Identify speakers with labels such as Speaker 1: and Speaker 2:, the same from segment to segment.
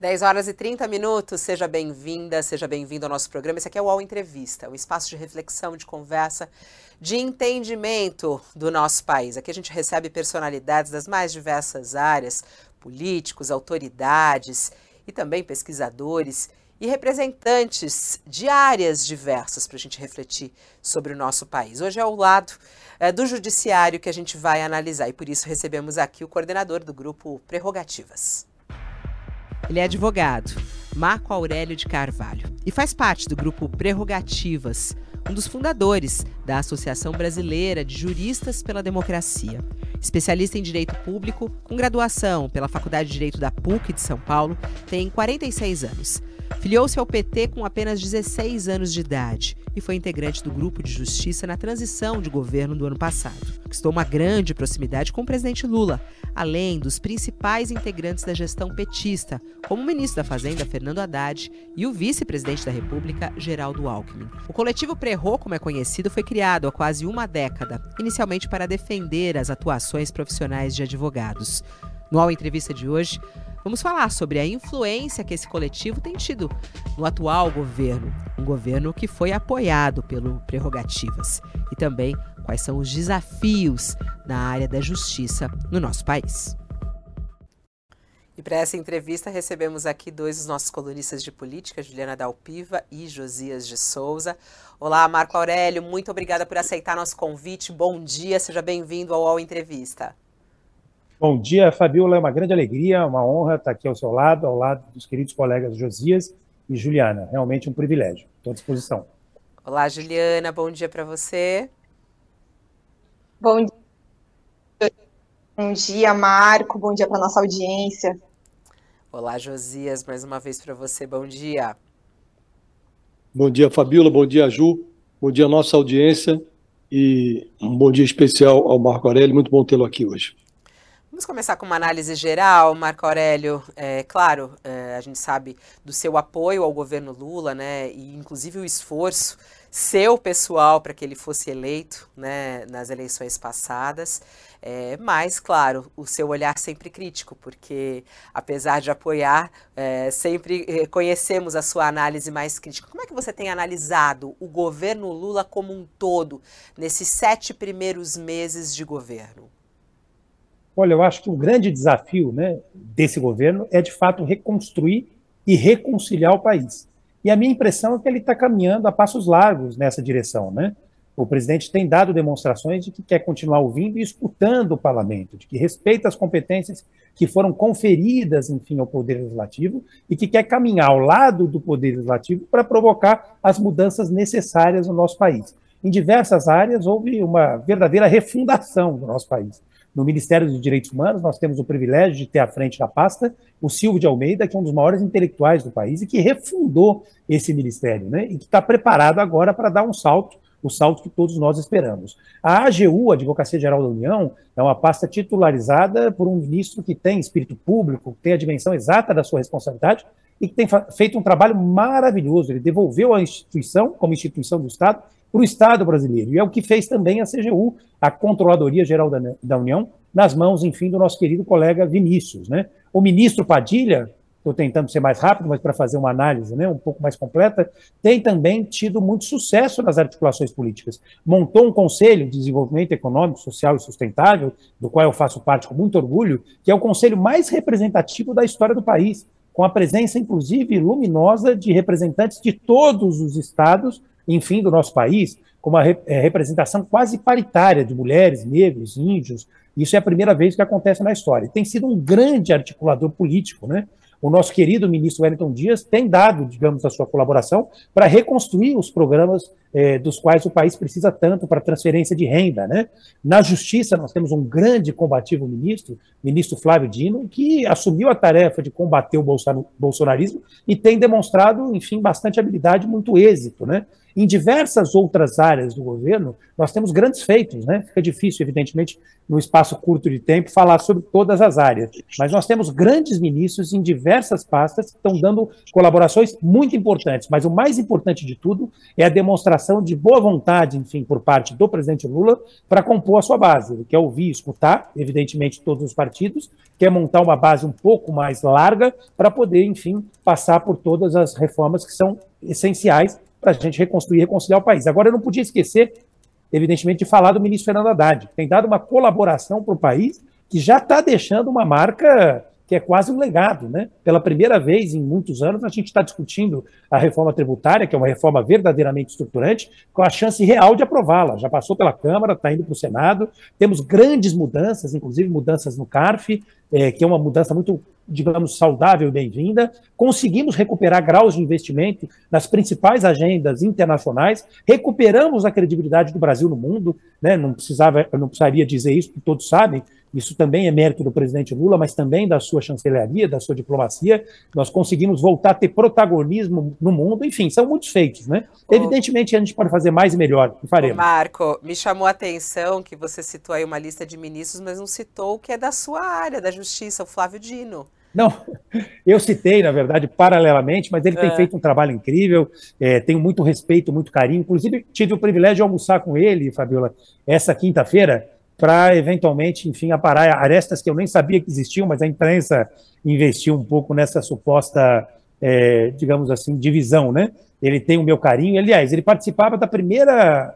Speaker 1: 10 horas e 30 minutos, seja bem-vinda, seja bem-vindo ao nosso programa. Esse aqui é o UOL Entrevista, um espaço de reflexão, de conversa, de entendimento do nosso país. Aqui a gente recebe personalidades das mais diversas áreas, políticos, autoridades e também pesquisadores e representantes de áreas diversas para a gente refletir sobre o nosso país. Hoje é o lado é, do judiciário que a gente vai analisar e por isso recebemos aqui o coordenador do grupo Prerrogativas. Ele é advogado, Marco Aurélio de Carvalho, e faz parte do grupo Prerrogativas, um dos fundadores da Associação Brasileira de Juristas pela Democracia. Especialista em Direito Público, com graduação pela Faculdade de Direito da PUC de São Paulo, tem 46 anos. Filiou-se ao PT com apenas 16 anos de idade e foi integrante do grupo de justiça na transição de governo do ano passado. Conquistou uma grande proximidade com o presidente Lula, além dos principais integrantes da gestão petista, como o ministro da Fazenda, Fernando Haddad, e o vice-presidente da República, Geraldo Alckmin. O coletivo Prerro, como é conhecido, foi criado há quase uma década, inicialmente para defender as atuações profissionais de advogados. No All Entrevista de hoje, Vamos falar sobre a influência que esse coletivo tem tido no atual governo, um governo que foi apoiado pelo Prerrogativas, e também quais são os desafios na área da justiça no nosso país. E para essa entrevista recebemos aqui dois dos nossos colunistas de política, Juliana Dalpiva e Josias de Souza. Olá, Marco Aurélio, muito obrigada por aceitar nosso convite. Bom dia, seja bem-vindo ao UOL Entrevista.
Speaker 2: Bom dia, Fabiola. É uma grande alegria, uma honra estar aqui ao seu lado, ao lado dos queridos colegas Josias e Juliana. Realmente um privilégio. Estou à disposição.
Speaker 1: Olá, Juliana. Bom dia para você.
Speaker 3: Bom dia. Bom dia, Marco. Bom dia para nossa audiência.
Speaker 1: Olá, Josias. Mais uma vez para você. Bom dia.
Speaker 4: Bom dia, Fabiola. Bom dia, Ju. Bom dia, nossa audiência. E um bom dia especial ao Marco Aurélio. Muito bom tê-lo aqui hoje.
Speaker 1: Vamos começar com uma análise geral, Marco Aurélio. É, claro, é, a gente sabe do seu apoio ao governo Lula, né, e inclusive o esforço seu pessoal para que ele fosse eleito, né, nas eleições passadas. É, mas, claro, o seu olhar sempre crítico, porque apesar de apoiar, é, sempre conhecemos a sua análise mais crítica. Como é que você tem analisado o governo Lula como um todo nesses sete primeiros meses de governo?
Speaker 2: Olha, eu acho que o grande desafio né, desse governo é, de fato, reconstruir e reconciliar o país. E a minha impressão é que ele está caminhando a passos largos nessa direção. Né? O presidente tem dado demonstrações de que quer continuar ouvindo e escutando o parlamento, de que respeita as competências que foram conferidas, enfim, ao Poder Legislativo e que quer caminhar ao lado do Poder Legislativo para provocar as mudanças necessárias no nosso país. Em diversas áreas houve uma verdadeira refundação do nosso país. No Ministério dos Direitos Humanos, nós temos o privilégio de ter à frente da pasta o Silvio de Almeida, que é um dos maiores intelectuais do país e que refundou esse ministério, né? E que está preparado agora para dar um salto, o salto que todos nós esperamos. A AGU, a Advocacia Geral da União, é uma pasta titularizada por um ministro que tem espírito público, que tem a dimensão exata da sua responsabilidade e que tem feito um trabalho maravilhoso. Ele devolveu a instituição, como instituição do Estado, para o Estado brasileiro. E é o que fez também a CGU, a Controladoria Geral da, da União, nas mãos, enfim, do nosso querido colega Vinícius. Né? O ministro Padilha, estou tentando ser mais rápido, mas para fazer uma análise né, um pouco mais completa, tem também tido muito sucesso nas articulações políticas. Montou um Conselho de Desenvolvimento Econômico, Social e Sustentável, do qual eu faço parte com muito orgulho, que é o conselho mais representativo da história do país, com a presença, inclusive, luminosa de representantes de todos os estados enfim, do nosso país, com uma é, representação quase paritária de mulheres, negros, índios. Isso é a primeira vez que acontece na história. Tem sido um grande articulador político, né? O nosso querido ministro Wellington Dias tem dado, digamos, a sua colaboração para reconstruir os programas eh, dos quais o país precisa tanto para transferência de renda. Né? Na justiça, nós temos um grande combativo ministro, ministro Flávio Dino, que assumiu a tarefa de combater o bolsonarismo e tem demonstrado, enfim, bastante habilidade, muito êxito. Né? Em diversas outras áreas do governo, nós temos grandes feitos, né? Fica difícil, evidentemente, no espaço curto de tempo, falar sobre todas as áreas. Mas nós temos grandes ministros em diversas pastas que estão dando colaborações muito importantes. Mas o mais importante de tudo é a demonstração de boa vontade, enfim, por parte do presidente Lula para compor a sua base. Ele quer ouvir, escutar, evidentemente, todos os partidos, quer montar uma base um pouco mais larga para poder, enfim, passar por todas as reformas que são essenciais para a gente reconstruir e reconciliar o país. Agora, eu não podia esquecer, evidentemente, de falar do ministro Fernando Haddad, que tem dado uma colaboração para o país que já está deixando uma marca que é quase um legado, né? Pela primeira vez em muitos anos, a gente está discutindo a reforma tributária, que é uma reforma verdadeiramente estruturante, com a chance real de aprová-la. Já passou pela Câmara, está indo para o Senado. Temos grandes mudanças, inclusive mudanças no CARF, é, que é uma mudança muito, digamos, saudável e bem-vinda. Conseguimos recuperar graus de investimento nas principais agendas internacionais, recuperamos a credibilidade do Brasil no mundo, né? não, precisava, não precisaria dizer isso, porque todos sabem, isso também é mérito do presidente Lula, mas também da sua chancelaria, da sua diplomacia. Nós conseguimos voltar a ter protagonismo no mundo. Enfim, são muitos feitos, né? Ô, Evidentemente, a gente pode fazer mais e melhor. E faremos.
Speaker 1: Ô Marco, me chamou a atenção que você citou aí uma lista de ministros, mas não citou o que é da sua área, da justiça, o Flávio Dino.
Speaker 2: Não, eu citei, na verdade, paralelamente, mas ele é. tem feito um trabalho incrível, é, tenho muito respeito, muito carinho. Inclusive, tive o privilégio de almoçar com ele, Fabiola, essa quinta-feira para eventualmente, enfim, aparar arestas que eu nem sabia que existiam, mas a imprensa investiu um pouco nessa suposta, é, digamos assim, divisão, né? Ele tem o meu carinho. Aliás, ele participava da primeira,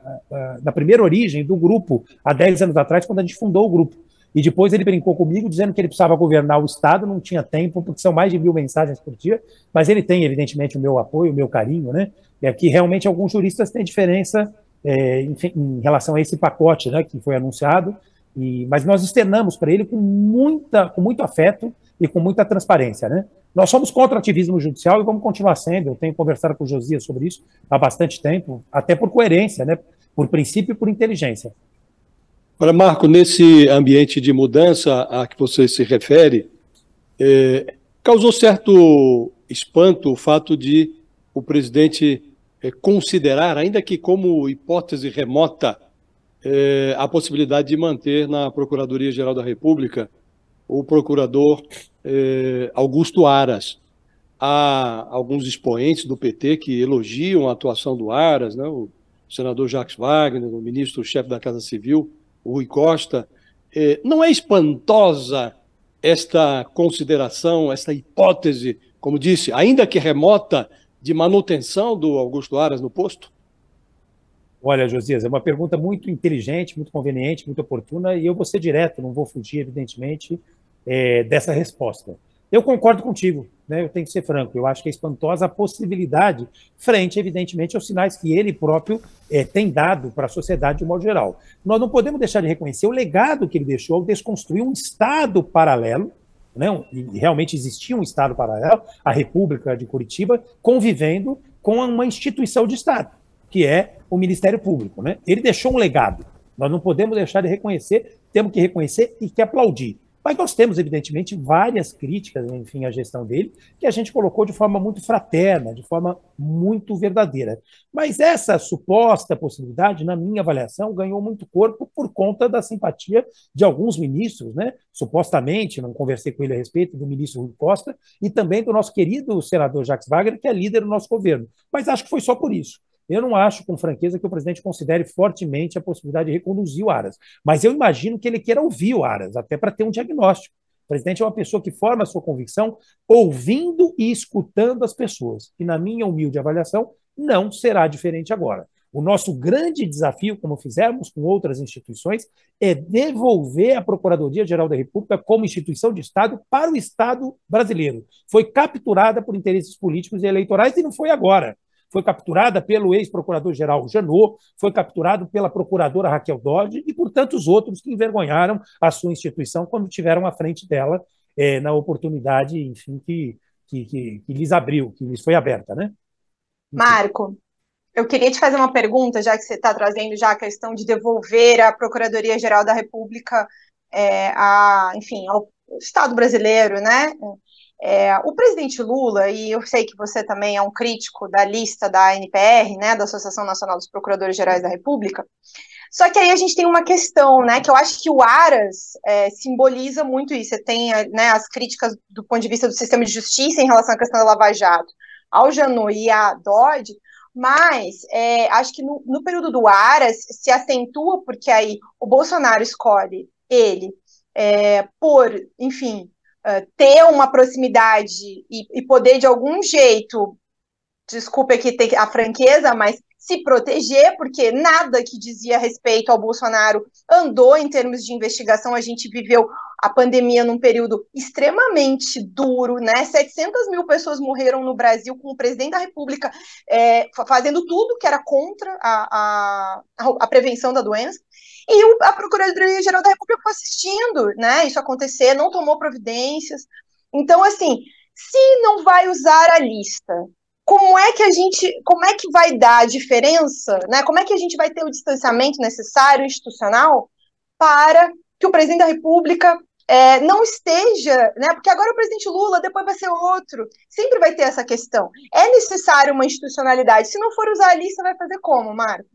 Speaker 2: da primeira origem do grupo, há 10 anos atrás, quando a gente fundou o grupo. E depois ele brincou comigo, dizendo que ele precisava governar o Estado, não tinha tempo, porque são mais de mil mensagens por dia, mas ele tem, evidentemente, o meu apoio, o meu carinho, né? É que realmente alguns juristas têm diferença é, em, em, relação a esse pacote né, que foi anunciado, e, mas nós externamos para ele com, muita, com muito afeto e com muita transparência. Né? Nós somos contra o ativismo judicial e vamos continuar sendo. Eu tenho conversado com o Josias sobre isso há bastante tempo, até por coerência, né? por princípio e por inteligência.
Speaker 4: Olha, Marco, nesse ambiente de mudança a que você se refere, é, causou certo espanto o fato de o presidente é, considerar, ainda que como hipótese remota, é, a possibilidade de manter na Procuradoria-Geral da República o procurador Augusto Aras. Há alguns expoentes do PT que elogiam a atuação do Aras, né? o senador Jacques Wagner, o ministro-chefe da Casa Civil, Rui Costa. É, não é espantosa esta consideração, esta hipótese, como disse, ainda que remota, de manutenção do Augusto Aras no posto?
Speaker 2: Olha, Josias, é uma pergunta muito inteligente, muito conveniente, muito oportuna, e eu vou ser direto, não vou fugir, evidentemente, é, dessa resposta. Eu concordo contigo, né? eu tenho que ser franco, eu acho que é espantosa a possibilidade, frente, evidentemente, aos sinais que ele próprio é, tem dado para a sociedade de modo geral. Nós não podemos deixar de reconhecer o legado que ele deixou ao desconstruir um Estado paralelo, né, e realmente existia um Estado paralelo, a República de Curitiba, convivendo com uma instituição de Estado, que é o Ministério Público. Né? Ele deixou um legado. Nós não podemos deixar de reconhecer, temos que reconhecer e que aplaudir. Mas nós temos, evidentemente, várias críticas, enfim, à gestão dele, que a gente colocou de forma muito fraterna, de forma muito verdadeira. Mas essa suposta possibilidade, na minha avaliação, ganhou muito corpo por conta da simpatia de alguns ministros, né? Supostamente, não conversei com ele a respeito, do ministro Rui Costa e também do nosso querido senador Jacques Wagner, que é líder do nosso governo. Mas acho que foi só por isso. Eu não acho, com franqueza, que o presidente considere fortemente a possibilidade de reconduzir o Aras. Mas eu imagino que ele queira ouvir o Aras, até para ter um diagnóstico. O presidente é uma pessoa que forma a sua convicção ouvindo e escutando as pessoas. E, na minha humilde avaliação, não será diferente agora. O nosso grande desafio, como fizemos com outras instituições, é devolver a Procuradoria-Geral da República como instituição de Estado para o Estado brasileiro. Foi capturada por interesses políticos e eleitorais e não foi agora foi capturada pelo ex-procurador-geral Janot, foi capturado pela procuradora Raquel Dodge e por tantos outros que envergonharam a sua instituição quando tiveram à frente dela é, na oportunidade, enfim, que, que, que, que, lhes abriu, que lhes foi aberta, né?
Speaker 3: Marco, eu queria te fazer uma pergunta, já que você está trazendo já a questão de devolver a Procuradoria-Geral da República é, a, enfim, ao Estado brasileiro, né? É, o presidente Lula, e eu sei que você também é um crítico da lista da NPR, né, da Associação Nacional dos Procuradores Gerais da República, só que aí a gente tem uma questão, né, que eu acho que o Aras é, simboliza muito isso. Você tem né, as críticas do ponto de vista do sistema de justiça em relação à questão da Lava Jato ao Janot e à Dodge, mas é, acho que no, no período do Aras se acentua porque aí o Bolsonaro escolhe ele é, por, enfim, uh, ter uma proximidade e, e, poder de algum jeito, desculpe aqui ter a franqueza, mas se proteger, porque nada que dizia respeito ao Bolsonaro andou em termos de investigação. A gente viveu a pandemia num período extremamente duro, né? 700 mil pessoas morreram no Brasil com o presidente da República é, fazendo tudo que era contra a, a, a prevenção da doença. E o, a Procuradoria-Geral da República ficou assistindo né, isso acontecer, não tomou providências. Então, assim, se não vai usar a lista, como é que a gente, como é que vai dar a diferença, né? Como é que a gente vai ter o distanciamento necessário institucional para que o presidente da República é, não esteja, né? Porque agora o presidente Lula, depois vai ser outro. Sempre vai ter essa questão. É necessário uma institucionalidade. Se não for usar a lista, vai fazer como, Marco?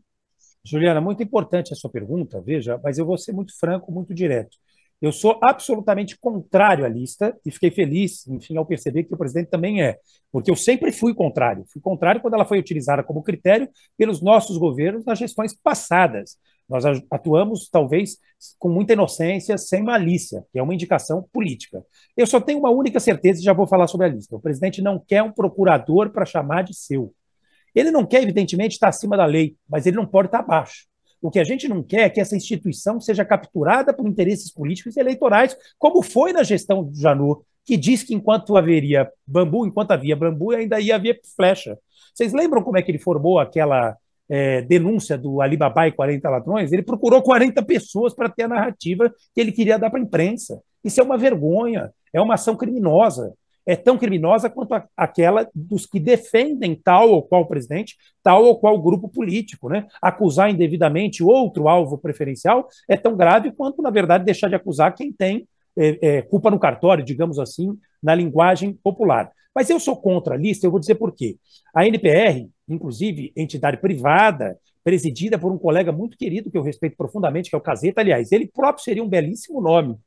Speaker 2: Juliana, muito importante a sua pergunta, veja, mas eu vou ser muito franco, muito direto. Eu sou absolutamente contrário à lista e fiquei feliz, enfim, ao perceber que o presidente também é, porque eu sempre fui contrário. Fui contrário quando ela foi utilizada como critério pelos nossos governos nas gestões passadas. Nós atuamos, talvez, com muita inocência, sem malícia, que é uma indicação política. Eu só tenho uma única certeza e já vou falar sobre a lista. O presidente não quer um procurador para chamar de seu. Ele não quer, evidentemente, estar acima da lei, mas ele não pode estar abaixo. O que a gente não quer é que essa instituição seja capturada por interesses políticos e eleitorais, como foi na gestão do Janot, que diz que enquanto haveria bambu, enquanto havia bambu, ainda ia haver flecha. Vocês lembram como é que ele formou aquela é, denúncia do Alibaba e 40 ladrões? Ele procurou 40 pessoas para ter a narrativa que ele queria dar para a imprensa. Isso é uma vergonha, é uma ação criminosa é tão criminosa quanto a, aquela dos que defendem tal ou qual presidente, tal ou qual grupo político. Né? Acusar indevidamente outro alvo preferencial é tão grave quanto, na verdade, deixar de acusar quem tem é, é, culpa no cartório, digamos assim, na linguagem popular. Mas eu sou contra a lista, eu vou dizer por quê. A NPR, inclusive, entidade privada, presidida por um colega muito querido que eu respeito profundamente, que é o Caseta, aliás, ele próprio seria um belíssimo nome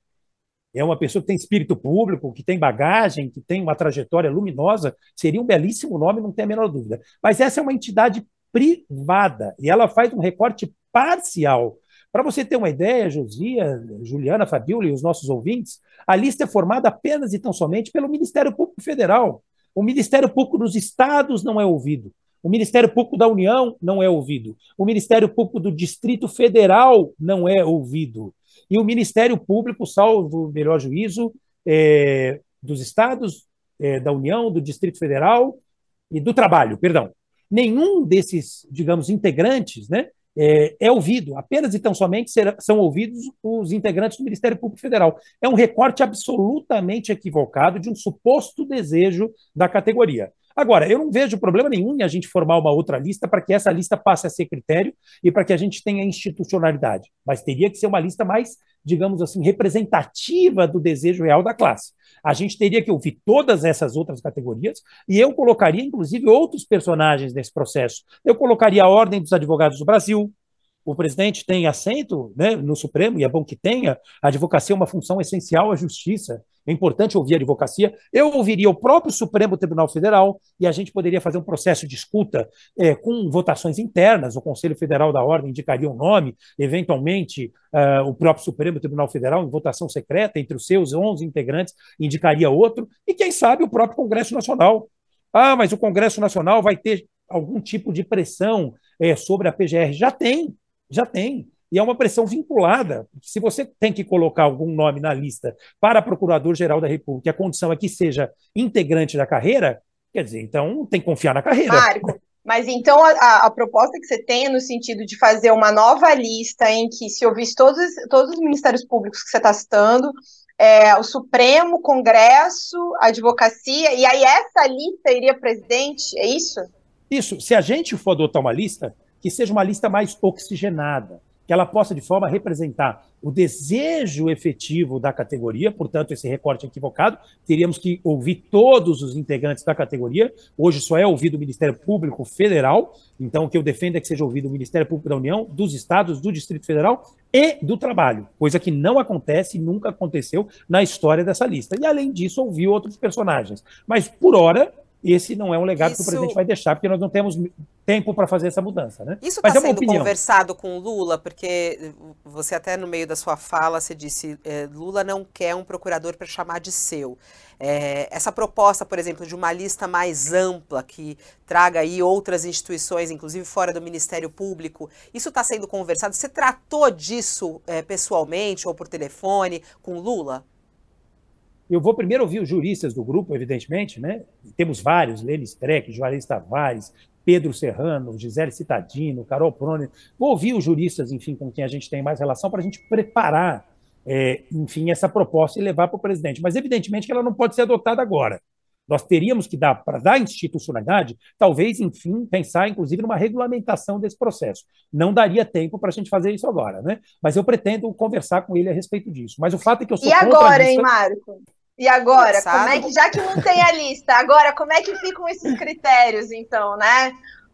Speaker 2: é uma pessoa que tem espírito público, que tem bagagem, que tem uma trajetória luminosa, seria um belíssimo nome, não tem a menor dúvida. Mas essa é uma entidade privada e ela faz um recorte parcial. Para você ter uma ideia, Josia, Juliana, Fabiola e os nossos ouvintes, a lista é formada apenas e tão somente pelo Ministério Público Federal. O Ministério Público dos Estados não é ouvido. O Ministério Público da União não é ouvido. O Ministério Público do Distrito Federal não é ouvido e o Ministério Público, salvo o melhor juízo, é, dos estados, é, da União, do Distrito Federal e do Trabalho, perdão. Nenhum desses, digamos, integrantes né, é, é ouvido, apenas e tão somente serão, são ouvidos os integrantes do Ministério Público Federal. É um recorte absolutamente equivocado de um suposto desejo da categoria. Agora, eu não vejo problema nenhum em a gente formar uma outra lista para que essa lista passe a ser critério e para que a gente tenha institucionalidade. Mas teria que ser uma lista mais, digamos assim, representativa do desejo real da classe. A gente teria que ouvir todas essas outras categorias e eu colocaria, inclusive, outros personagens nesse processo. Eu colocaria a Ordem dos Advogados do Brasil, o presidente tem assento né, no Supremo, e é bom que tenha, a advocacia é uma função essencial à justiça, é importante ouvir a advocacia. Eu ouviria o próprio Supremo Tribunal Federal e a gente poderia fazer um processo de escuta é, com votações internas. O Conselho Federal da Ordem indicaria um nome, eventualmente uh, o próprio Supremo Tribunal Federal, em votação secreta, entre os seus 11 integrantes, indicaria outro, e quem sabe o próprio Congresso Nacional. Ah, mas o Congresso Nacional vai ter algum tipo de pressão é, sobre a PGR. Já tem, já tem. E é uma pressão vinculada. Se você tem que colocar algum nome na lista para Procurador-Geral da República, a condição é que seja integrante da carreira, quer dizer, então tem que confiar na carreira.
Speaker 3: Marco, mas então a, a, proposta que você tem é no sentido de fazer uma nova lista em que se ouvisse todos, todos os ministérios públicos que você está citando, é, o Supremo, Congresso, a advocacia, e aí essa lista iria presidente, é isso?
Speaker 2: Isso. Se a gente for adotar uma lista, que seja uma lista mais oxigenada, que ela possa, de forma a representar o desejo efetivo da categoria, portanto, esse recorte equivocado, teríamos que ouvir todos os integrantes da categoria, hoje só é ouvido o Ministério Público Federal, então o que eu defendo é que seja ouvido o Ministério Público da União, dos estados, do Distrito Federal e do Trabalho, coisa que não acontece e nunca aconteceu na história dessa lista. E, além disso, ouvir outros personagens. Mas, por hora, esse não é um legado Isso... que o presidente vai deixar, porque nós não temos tempo para fazer essa mudança. Né?
Speaker 1: Isso está é sendo opinião. conversado com o Lula, porque você até no meio da sua fala, você disse, é, Lula não quer um procurador para chamar de seu. É, essa proposta, por exemplo, de uma lista mais ampla, que traga aí outras instituições, inclusive fora do Ministério Público, isso está sendo conversado? Você tratou disso é, pessoalmente ou por telefone com Lula?
Speaker 2: Eu vou primeiro ouvir os juristas do grupo, evidentemente, né? Temos vários, Lênin Streck, Juarez Tavares, Pedro Serrano, Gisele Citadino, Carol Prone. Vou ouvir os juristas, enfim, com quem a gente tem mais relação, para a gente preparar, é, enfim, essa proposta e levar para o presidente. Mas, evidentemente, que ela não pode ser adotada agora. Nós teríamos que dar, para dar institucionalidade, talvez, enfim, pensar, inclusive, numa regulamentação desse processo. Não daria tempo para a gente fazer isso agora, né? Mas eu pretendo conversar com ele a respeito disso. Mas o fato é que eu sou
Speaker 3: E agora, hein, Marco? E agora, como é que, já que não tem a lista, agora como é que ficam esses critérios, então, né?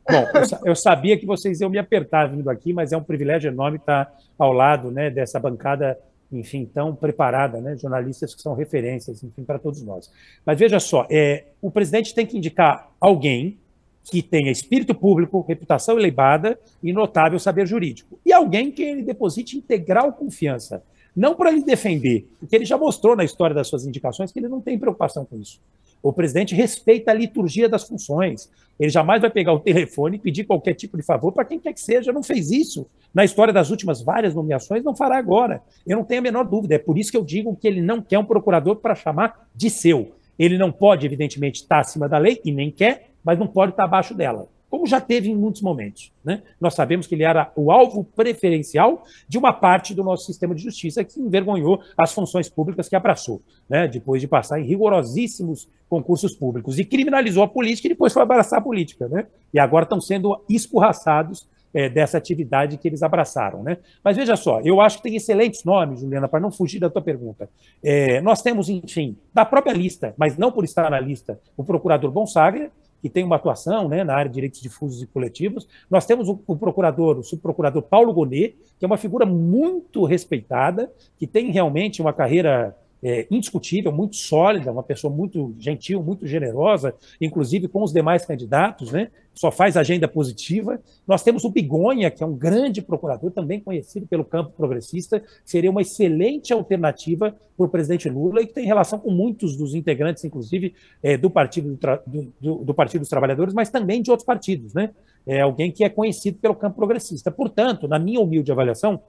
Speaker 2: Bom, eu, eu sabia que vocês iam me apertar vindo aqui, mas é um privilégio enorme estar ao lado né, dessa bancada, enfim, tão preparada, né, jornalistas que são referências, enfim, para todos nós. Mas veja só, é, o presidente tem que indicar alguém que tenha espírito público, reputação elevada e notável saber jurídico. E alguém que ele deposite integral confiança não para lhe defender, porque ele já mostrou na história das suas indicações que ele não tem preocupação com isso. O presidente respeita a liturgia das funções. Ele jamais vai pegar o telefone e pedir qualquer tipo de favor para quem quer que seja. Não fez isso na história das últimas várias nomeações, não fará agora. Eu não tenho a menor dúvida. É por isso que eu digo que ele não quer um procurador para chamar de seu. Ele não pode, evidentemente, estar acima da lei, e nem quer, mas não pode estar abaixo dela como já teve em muitos momentos. Né? Nós sabemos que ele era o alvo preferencial de uma parte do nosso sistema de justiça que envergonhou as funções públicas que abraçou, né? depois de passar em rigorosíssimos concursos públicos, e criminalizou a política e depois foi abraçar a política. Né? E agora estão sendo escorraçados é, dessa atividade que eles abraçaram. Né? Mas veja só, eu acho que tem excelentes nomes, Juliana, para não fugir da tua pergunta. É, nós temos, enfim, da própria lista, mas não por estar na lista, o procurador Bonsagra, que tem uma atuação né, na área de direitos difusos e coletivos. Nós temos o, o procurador, o subprocurador Paulo Gonet, que é uma figura muito respeitada, que tem realmente uma carreira é, indiscutível, muito sólida, uma pessoa muito gentil, muito generosa, inclusive com os demais candidatos, né? só faz agenda positiva. Nós temos o Bigonha, que é um grande procurador, também conhecido pelo campo progressista, seria uma excelente alternativa para o presidente Lula e que tem relação com muitos dos integrantes, inclusive, é, do, partido do, do, do, Partido dos Trabalhadores, mas também de outros partidos. Né? É alguém que é conhecido pelo campo progressista. Portanto, na minha humilde avaliação,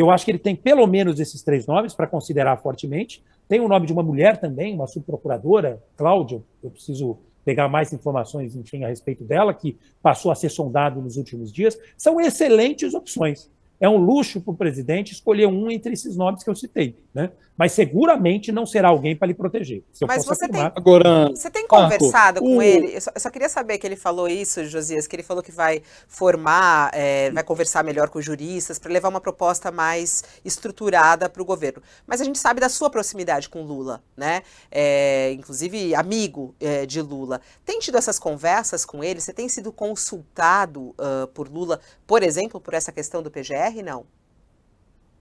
Speaker 2: eu acho que ele tem pelo menos esses três nomes para considerar fortemente. Tem o nome de uma mulher também, uma subprocuradora, Cláudia, eu preciso pegar mais informações, enfim, a respeito dela, que passou a ser sondado nos últimos dias. São excelentes opções é um luxo para o presidente escolher um entre esses nomes que eu citei, né? Mas seguramente não será alguém para lhe proteger.
Speaker 1: Mas você tem, Agora, você tem conversado com ele? Eu só, eu só, queria saber que ele falou isso, Josias, que ele falou que vai formar, é, vai conversar melhor com juristas para levar uma proposta mais estruturada para o governo. Mas a gente sabe da sua proximidade com Lula, né? É, inclusive amigo é, de Lula. Tem tido essas conversas com ele? Você tem sido consultado uh, por Lula, por exemplo, por essa questão do PGR? Não?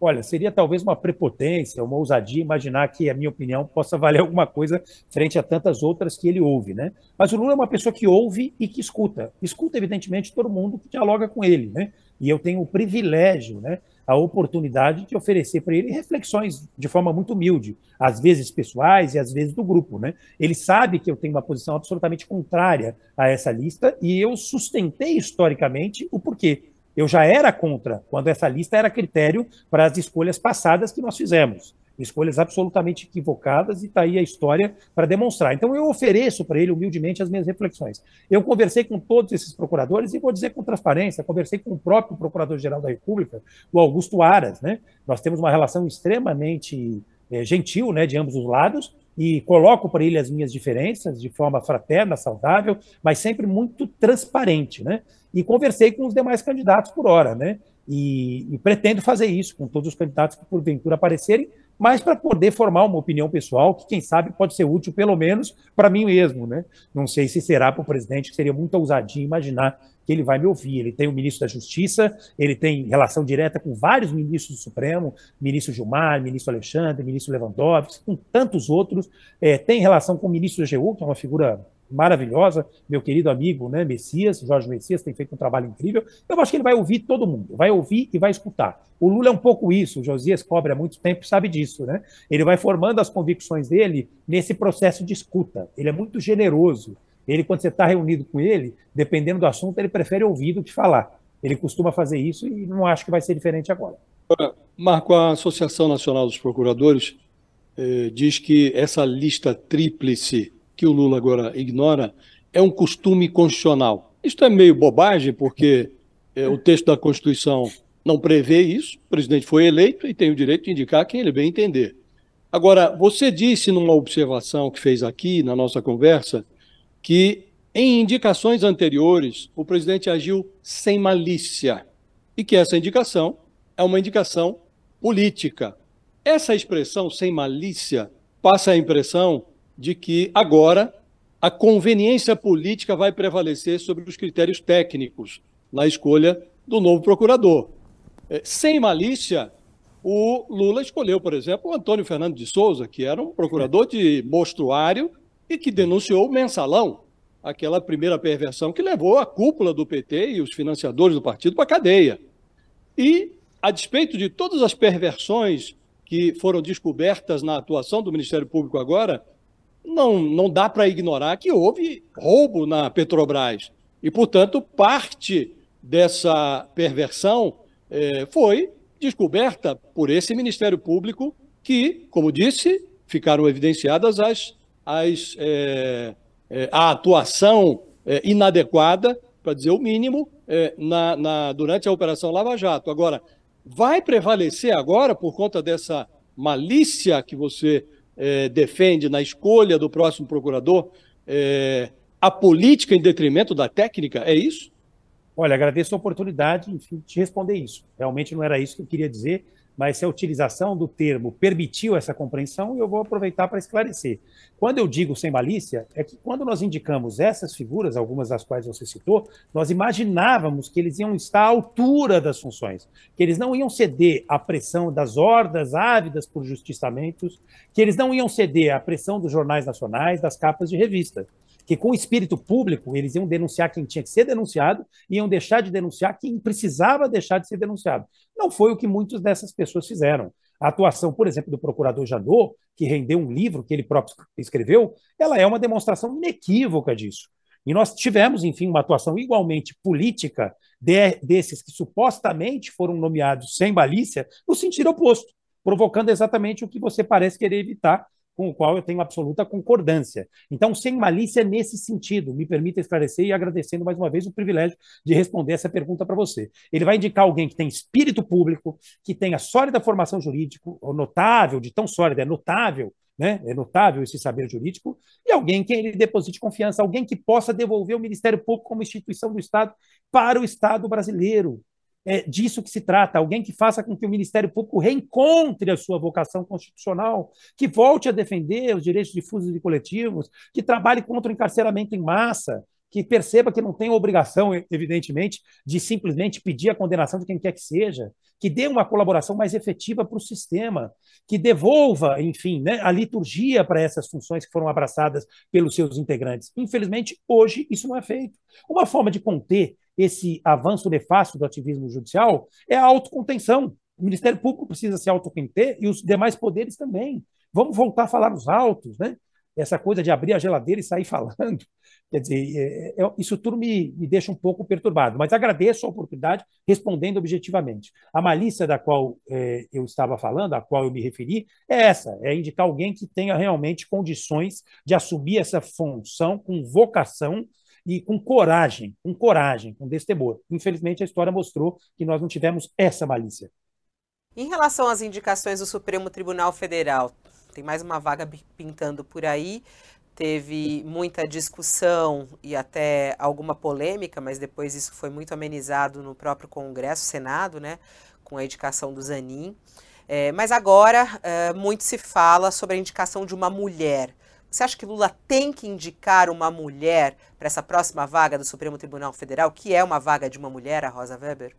Speaker 2: Olha, seria talvez uma prepotência, uma ousadia imaginar que a minha opinião possa valer alguma coisa frente a tantas outras que ele ouve, né? Mas o Lula é uma pessoa que ouve e que escuta. Escuta, evidentemente, todo mundo que dialoga com ele, né? E eu tenho o privilégio, né, a oportunidade de oferecer para ele reflexões de forma muito humilde, às vezes pessoais e às vezes do grupo, né? Ele sabe que eu tenho uma posição absolutamente contrária a essa lista e eu sustentei historicamente o porquê eu já era contra quando essa lista era critério para as escolhas passadas que nós fizemos. Escolhas absolutamente equivocadas, e está aí a história para demonstrar. Então, eu ofereço para ele, humildemente, as minhas reflexões. Eu conversei com todos esses procuradores e vou dizer com transparência: conversei com o próprio Procurador-Geral da República, o Augusto Aras. Né? Nós temos uma relação extremamente é, gentil né, de ambos os lados, e coloco para ele as minhas diferenças de forma fraterna, saudável, mas sempre muito transparente, né? E conversei com os demais candidatos por hora, né? E, e pretendo fazer isso com todos os candidatos que porventura aparecerem, mas para poder formar uma opinião pessoal que, quem sabe, pode ser útil, pelo menos, para mim mesmo. Né? Não sei se será para o presidente, que seria muita ousadia imaginar que ele vai me ouvir. Ele tem o ministro da Justiça, ele tem relação direta com vários ministros do Supremo, ministro Gilmar, ministro Alexandre, ministro Lewandowski, com tantos outros. É, tem relação com o ministro da GU, que é uma figura maravilhosa, meu querido amigo né, Messias, Jorge Messias, tem feito um trabalho incrível. Eu acho que ele vai ouvir todo mundo, vai ouvir e vai escutar. O Lula é um pouco isso, o Josias cobre há muito tempo sabe disso, né? Ele vai formando as convicções dele nesse processo de escuta. Ele é muito generoso. Ele, quando você está reunido com ele, dependendo do assunto, ele prefere ouvir do que falar. Ele costuma fazer isso e não acho que vai ser diferente agora.
Speaker 4: Marco, a Associação Nacional dos Procuradores eh, diz que essa lista tríplice que o Lula agora ignora, é um costume constitucional. Isto é meio bobagem, porque é, o texto da Constituição não prevê isso, o presidente foi eleito e tem o direito de indicar quem ele bem entender. Agora, você disse numa observação que fez aqui na nossa conversa que em indicações anteriores o presidente agiu sem malícia e que essa indicação é uma indicação política. Essa expressão sem malícia passa a impressão de que agora a conveniência política vai prevalecer sobre os critérios técnicos na escolha do novo procurador. É, sem malícia, o Lula escolheu, por exemplo, o Antônio Fernando de Souza, que era um procurador de mostruário e que denunciou o mensalão, aquela primeira perversão que levou a cúpula do PT e os financiadores do partido para a cadeia. E, a despeito de todas as perversões que foram descobertas na atuação do Ministério Público agora, não, não dá para ignorar que houve roubo na Petrobras. E, portanto, parte dessa perversão é, foi descoberta por esse Ministério Público, que, como disse, ficaram evidenciadas as, as, é, é, a atuação é, inadequada, para dizer o mínimo, é, na, na, durante a Operação Lava Jato. Agora, vai prevalecer agora, por conta dessa malícia que você é, defende na escolha do próximo procurador é, a política em detrimento da técnica? É isso?
Speaker 2: Olha, agradeço a oportunidade de responder isso. Realmente não era isso que eu queria dizer, mas se a utilização do termo permitiu essa compreensão, eu vou aproveitar para esclarecer. Quando eu digo sem malícia, é que quando nós indicamos essas figuras, algumas das quais você citou, nós imaginávamos que eles iam estar à altura das funções, que eles não iam ceder à pressão das hordas ávidas por justiçamentos, que eles não iam ceder à pressão dos jornais nacionais, das capas de revista que com o espírito público eles iam denunciar quem tinha que ser denunciado iam deixar de denunciar quem precisava deixar de ser denunciado. Não foi o que muitas dessas pessoas fizeram. A atuação, por exemplo, do procurador Jadot, que rendeu um livro que ele próprio escreveu, ela é uma demonstração inequívoca disso. E nós tivemos, enfim, uma atuação igualmente política de, desses que supostamente foram nomeados sem malícia, no sentido oposto, provocando exatamente o que você parece querer evitar, com o qual eu tenho absoluta concordância. Então, sem malícia nesse sentido, me permita esclarecer e agradecendo mais uma vez o privilégio de responder essa pergunta para você. Ele vai indicar alguém que tem espírito público, que tenha sólida formação jurídica, notável, de tão sólida, é notável, né? É notável esse saber jurídico, e alguém que ele deposite confiança, alguém que possa devolver o Ministério Público como instituição do Estado para o Estado brasileiro, é disso que se trata, alguém que faça com que o Ministério Público reencontre a sua vocação constitucional, que volte a defender os direitos difusos e coletivos, que trabalhe contra o encarceramento em massa, que perceba que não tem obrigação, evidentemente, de simplesmente pedir a condenação de quem quer que seja, que dê uma colaboração mais efetiva para o sistema, que devolva, enfim, né, a liturgia para essas funções que foram abraçadas pelos seus integrantes. Infelizmente, hoje isso não é feito. Uma forma de conter esse avanço nefasto do ativismo judicial é a autocontenção. O Ministério Público precisa se autoconter e os demais poderes também. Vamos voltar a falar nos autos, né? Essa coisa de abrir a geladeira e sair falando. Quer dizer, é, é, isso tudo me, me deixa um pouco perturbado, mas agradeço a oportunidade respondendo objetivamente. A malícia da qual é, eu estava falando, a qual eu me referi, é essa: é indicar alguém que tenha realmente condições de assumir essa função com vocação e com coragem, com coragem, com destemor. Infelizmente, a história mostrou que nós não tivemos essa malícia.
Speaker 1: Em relação às indicações do Supremo Tribunal Federal, tem mais uma vaga pintando por aí. teve muita discussão e até alguma polêmica, mas depois isso foi muito amenizado no próprio Congresso, Senado, né, com a indicação do Zanin. É, mas agora é, muito se fala sobre a indicação de uma mulher. Você acha que Lula tem que indicar uma mulher para essa próxima vaga do Supremo Tribunal Federal, que é uma vaga de uma mulher, a Rosa Weber?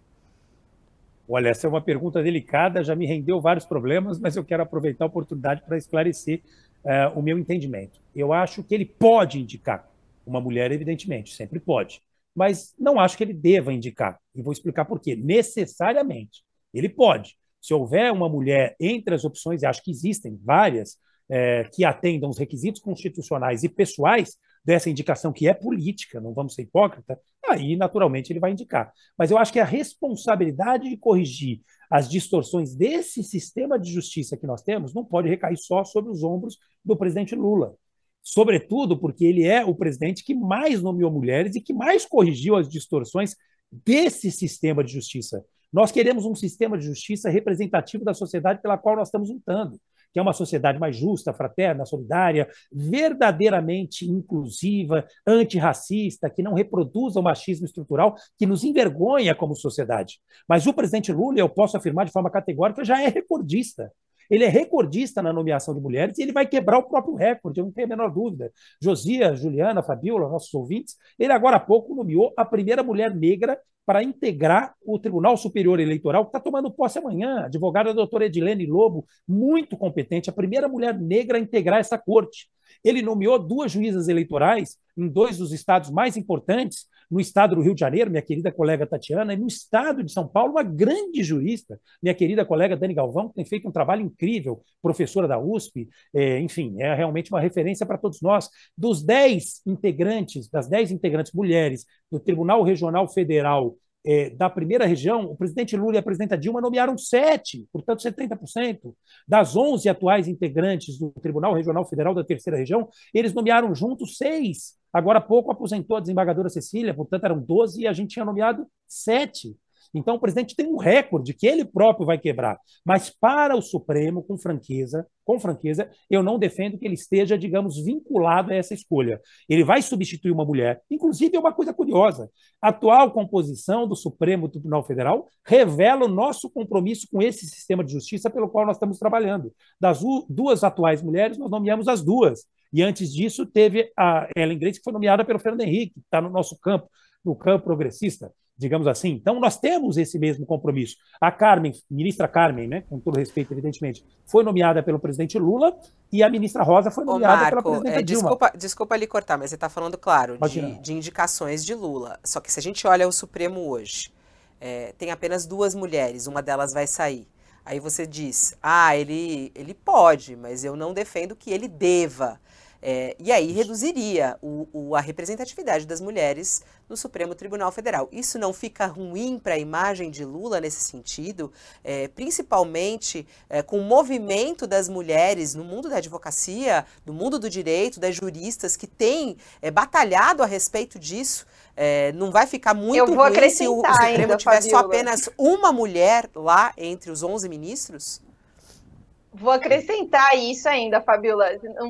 Speaker 2: Olha, essa é uma pergunta delicada, já me rendeu vários problemas, mas eu quero aproveitar a oportunidade para esclarecer uh, o meu entendimento. Eu acho que ele pode indicar uma mulher, evidentemente, sempre pode, mas não acho que ele deva indicar. E vou explicar por quê. Necessariamente, ele pode. Se houver uma mulher entre as opções, e acho que existem várias, é, que atendam os requisitos constitucionais e pessoais dessa indicação, que é política, não vamos ser hipócritas, aí naturalmente ele vai indicar. Mas eu acho que a responsabilidade de corrigir as distorções desse sistema de justiça que nós temos não pode recair só sobre os ombros do presidente Lula. Sobretudo porque ele é o presidente que mais nomeou mulheres e que mais corrigiu as distorções desse sistema de justiça. Nós queremos um sistema de justiça representativo da sociedade pela qual nós estamos lutando que é uma sociedade mais justa, fraterna, solidária, verdadeiramente inclusiva, antirracista, que não reproduza o machismo estrutural que nos envergonha como sociedade. Mas o presidente Lula, eu posso afirmar de forma categórica, já é recordista. Ele é recordista na nomeação de mulheres e ele vai quebrar o próprio recorde, eu não tenho a menor dúvida. Josia, Juliana, Fabiola, nossos ouvintes, ele agora há pouco nomeou a primeira mulher negra para integrar o Tribunal Superior Eleitoral, que está tomando posse amanhã. A advogada doutora Edilene Lobo, muito competente, a primeira mulher negra a integrar essa corte. Ele nomeou duas juízas eleitorais em dois dos estados mais importantes, no estado do Rio de Janeiro, minha querida colega Tatiana, e no estado de São Paulo, uma grande jurista, minha querida colega Dani Galvão, que tem feito um trabalho incrível, professora da USP, é, enfim, é realmente uma referência para todos nós. Dos dez integrantes, das dez integrantes mulheres do Tribunal Regional Federal é, da primeira região, o presidente Lula e a presidenta Dilma nomearam sete, portanto 70%. Das 11 atuais integrantes do Tribunal Regional Federal da terceira região, eles nomearam juntos seis. Agora há pouco aposentou a desembargadora Cecília, portanto eram 12 e a gente tinha nomeado sete. Então, o presidente tem um recorde que ele próprio vai quebrar. Mas para o Supremo, com franqueza, com franqueza, eu não defendo que ele esteja, digamos, vinculado a essa escolha. Ele vai substituir uma mulher. Inclusive, é uma coisa curiosa: a atual composição do Supremo Tribunal Federal revela o nosso compromisso com esse sistema de justiça pelo qual nós estamos trabalhando. Das duas atuais mulheres, nós nomeamos as duas. E antes disso, teve a Ellen Grace, que foi nomeada pelo Fernando Henrique, que está no nosso campo, no campo progressista digamos assim. Então, nós temos esse mesmo compromisso. A Carmen, ministra Carmen, né, com todo respeito, evidentemente, foi nomeada pelo presidente Lula e a ministra Rosa foi nomeada Marco, pela presidenta
Speaker 1: é,
Speaker 2: Dilma.
Speaker 1: Desculpa, desculpa lhe cortar, mas você está falando, claro, de, de, indicações de Lula. Só que se a gente olha o Supremo hoje, é, tem apenas duas mulheres, uma delas vai sair. Aí você diz, ah, ele, ele pode, mas eu não defendo que ele deva. É, e aí reduziria o, o, a representatividade das mulheres no Supremo Tribunal Federal. Isso não fica ruim para a imagem de Lula nesse sentido, é, principalmente é, com o movimento das mulheres no mundo da advocacia, no mundo do direito, das juristas que têm é, batalhado a respeito disso. É, não vai ficar muito ruim se o, o Supremo
Speaker 3: ainda,
Speaker 1: tiver só apenas uma mulher lá entre os 11 ministros?
Speaker 3: Vou acrescentar isso ainda, Fabiola.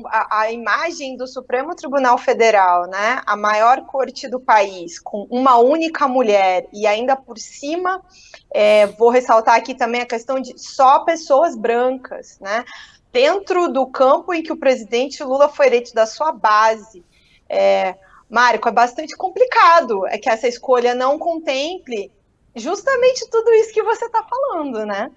Speaker 3: A, a, imagem do Supremo Tribunal Federal, né? A maior corte do país, com uma única mulher, e ainda por cima, é, vou ressaltar aqui também a questão de só pessoas brancas, né? Dentro do campo em que o presidente Lula foi eleito da sua base. É, Marco, é bastante complicado é que essa escolha não contemple justamente tudo isso que você está falando, né?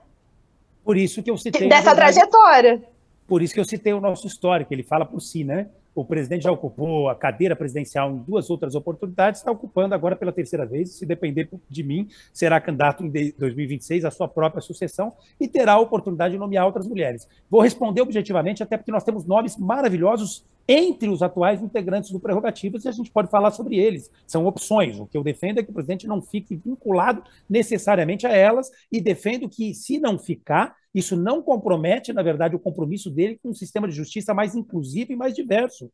Speaker 2: Por isso que eu citei.
Speaker 3: Dessa trajetória.
Speaker 2: Por isso que eu citei o nosso histórico, ele fala por si, né? O presidente já ocupou a cadeira presidencial em duas outras oportunidades, está ocupando agora pela terceira vez. Se depender de mim, será candidato em 2026 à sua própria sucessão e terá a oportunidade de nomear outras mulheres. Vou responder objetivamente, até porque nós temos nomes maravilhosos entre os atuais integrantes do Prerrogativas e a gente pode falar sobre eles. São opções. O que eu defendo é que o presidente não fique vinculado necessariamente a elas e defendo que, se não ficar, isso não compromete, na verdade, o compromisso dele com um sistema de justiça mais inclusivo e mais diverso.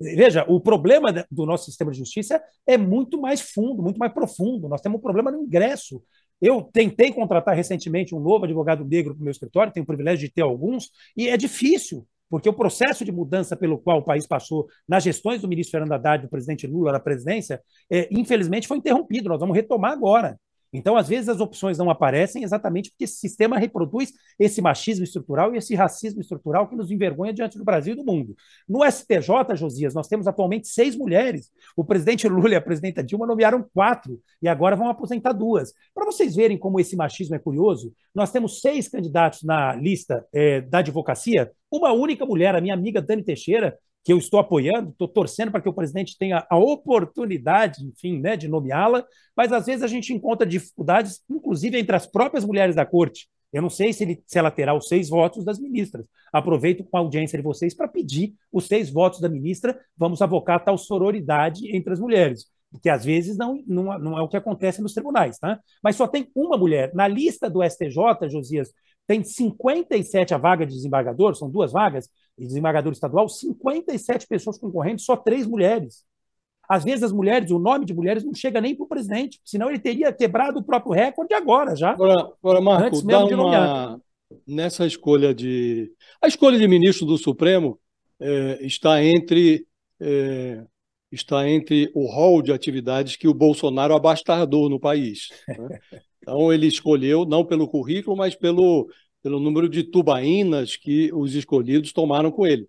Speaker 2: Veja, o problema do nosso sistema de justiça é muito mais fundo, muito mais profundo. Nós temos um problema no ingresso. Eu tentei contratar recentemente um novo advogado negro para o meu escritório, tenho o privilégio de ter alguns, e é difícil porque o processo de mudança pelo qual o país passou nas gestões do ministro Fernando Haddad, do presidente Lula na presidência, é, infelizmente foi interrompido. Nós vamos retomar agora. Então, às vezes, as opções não aparecem exatamente porque esse sistema reproduz esse machismo estrutural e esse racismo estrutural que nos envergonha diante do Brasil e do mundo. No STJ, Josias, nós temos atualmente seis mulheres. O presidente Lula e a presidenta Dilma nomearam quatro e agora vão aposentar duas. Para vocês verem como esse machismo é curioso, nós temos seis candidatos na lista é, da advocacia, uma única mulher, a minha amiga Dani Teixeira, que eu estou apoiando, estou torcendo para que o presidente tenha a oportunidade, enfim, né, de nomeá-la, mas às vezes a gente encontra dificuldades, inclusive entre as próprias mulheres da corte. Eu não sei se, ele, se ela terá os seis votos das ministras. Aproveito com a audiência de vocês para pedir os seis votos da ministra. Vamos avocar tal sororidade entre as mulheres, porque às vezes não, não, não é o que acontece nos tribunais, tá? Mas só tem uma mulher. Na lista do STJ, Josias, tem 57 a vaga de desembargador, são duas vagas, de desembargador estadual, 57 pessoas concorrendo, só três mulheres. Às vezes as mulheres, o nome de mulheres não chega nem para o presidente, senão ele teria quebrado o próprio recorde agora já.
Speaker 4: Agora, agora Marco, antes mesmo de uma... nessa escolha de. A escolha de ministro do Supremo é, está entre. É, está entre o rol de atividades que o Bolsonaro abastardou no país. Né? Então, ele escolheu, não pelo currículo, mas pelo, pelo número de tubaínas que os escolhidos tomaram com ele.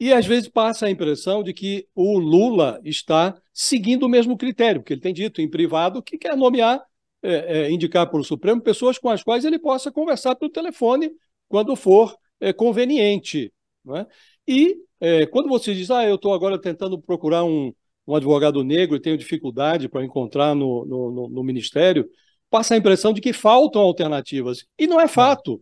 Speaker 4: E às vezes passa a impressão de que o Lula está seguindo o mesmo critério, porque ele tem dito em privado que quer nomear, é, é, indicar para o Supremo pessoas com as quais ele possa conversar pelo telefone quando for é, conveniente. É? E é, quando você diz, ah, eu estou agora tentando procurar um, um advogado negro e tenho dificuldade para encontrar no, no, no, no Ministério, passa a impressão de que faltam alternativas. E não é fato.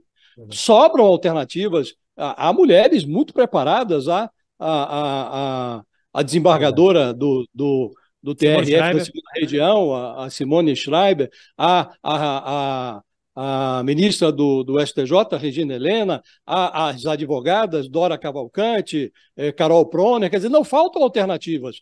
Speaker 4: Sobram alternativas. Há, mulheres muito preparadas. Há a, a, a, desembargadora do, do, do TRF da segunda região, a, Simone Schreiber, a, a, a, a ministra do, do STJ, Regina Helena, a, as advogadas Dora Cavalcante, eh, Carol Proner, quer dizer, não faltam alternativas.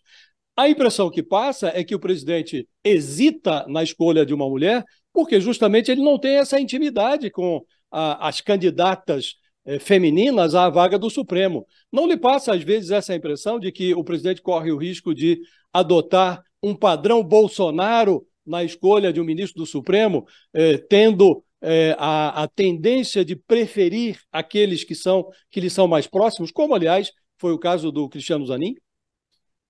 Speaker 4: A impressão que passa é que o presidente hesita na escolha de uma mulher porque justamente ele não tem essa intimidade com a, as candidatas eh, femininas à vaga do Supremo. Não lhe passa, às vezes, essa impressão de que o presidente corre o risco de adotar um padrão Bolsonaro na escolha de um ministro do Supremo, eh, tendo eh, a, a tendência de preferir aqueles que são que lhe são mais próximos, como, aliás, foi o caso do Cristiano Zanin?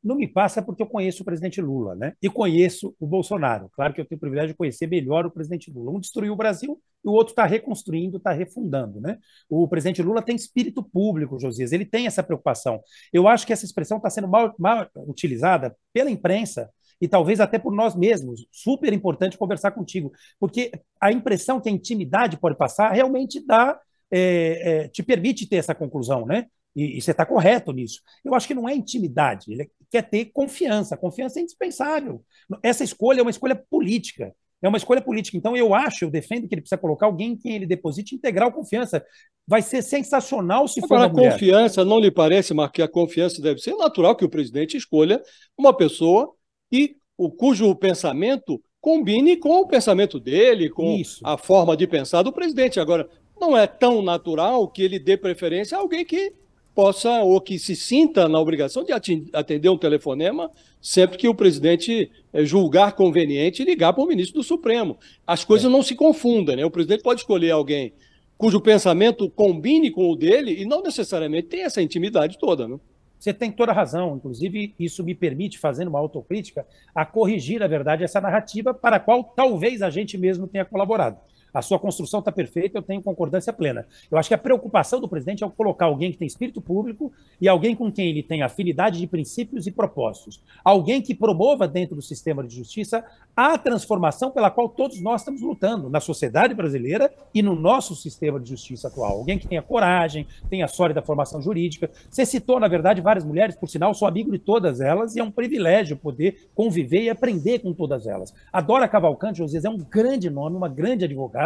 Speaker 2: Não me passa porque eu conheço o presidente Lula, né? E conheço o Bolsonaro. Claro que eu tenho o privilégio de conhecer melhor o presidente Lula. Um destruiu o Brasil e o outro está reconstruindo, está refundando, né? O presidente Lula tem espírito público, Josias, ele tem essa preocupação. Eu acho que essa expressão está sendo mal, mal utilizada pela imprensa e talvez até por nós mesmos. Super importante conversar contigo, porque a impressão que a intimidade pode passar realmente dá, é, é, te permite ter essa conclusão, né? E, e você está correto nisso. Eu acho que não é intimidade, ele quer ter confiança. Confiança é indispensável. Essa escolha é uma escolha política. É uma escolha política. Então, eu acho, eu defendo que ele precisa colocar alguém em quem ele deposite integral confiança. Vai ser sensacional se
Speaker 4: Agora, for. Agora, a confiança, não lhe parece, Marco, que a confiança deve ser natural que o presidente escolha uma pessoa e o cujo pensamento combine com o pensamento dele, com Isso. a forma de pensar do presidente. Agora, não é tão natural que ele dê preferência a alguém que possa ou que se sinta na obrigação de atender um telefonema sempre que o presidente eh, julgar conveniente ligar para o ministro do Supremo. As coisas é. não se confundem, né? O presidente pode escolher alguém cujo pensamento combine com o dele e não necessariamente tem essa intimidade toda, né?
Speaker 2: Você tem toda a razão. Inclusive, isso me permite, fazendo uma autocrítica, a corrigir, na verdade, essa narrativa para a qual talvez a gente mesmo tenha colaborado a sua construção está perfeita, eu tenho concordância plena. Eu acho que a preocupação do presidente é colocar alguém que tem espírito público e alguém com quem ele tem afinidade de princípios e propósitos. Alguém que promova dentro do sistema de justiça a transformação pela qual todos nós estamos lutando na sociedade brasileira e no nosso sistema de justiça atual. Alguém que tenha coragem, tenha sólida formação jurídica. Você citou, na verdade, várias mulheres, por sinal, sou amigo de todas elas e é um privilégio poder conviver e aprender com todas elas. A Dora Cavalcante, José, é um grande nome, uma grande advogada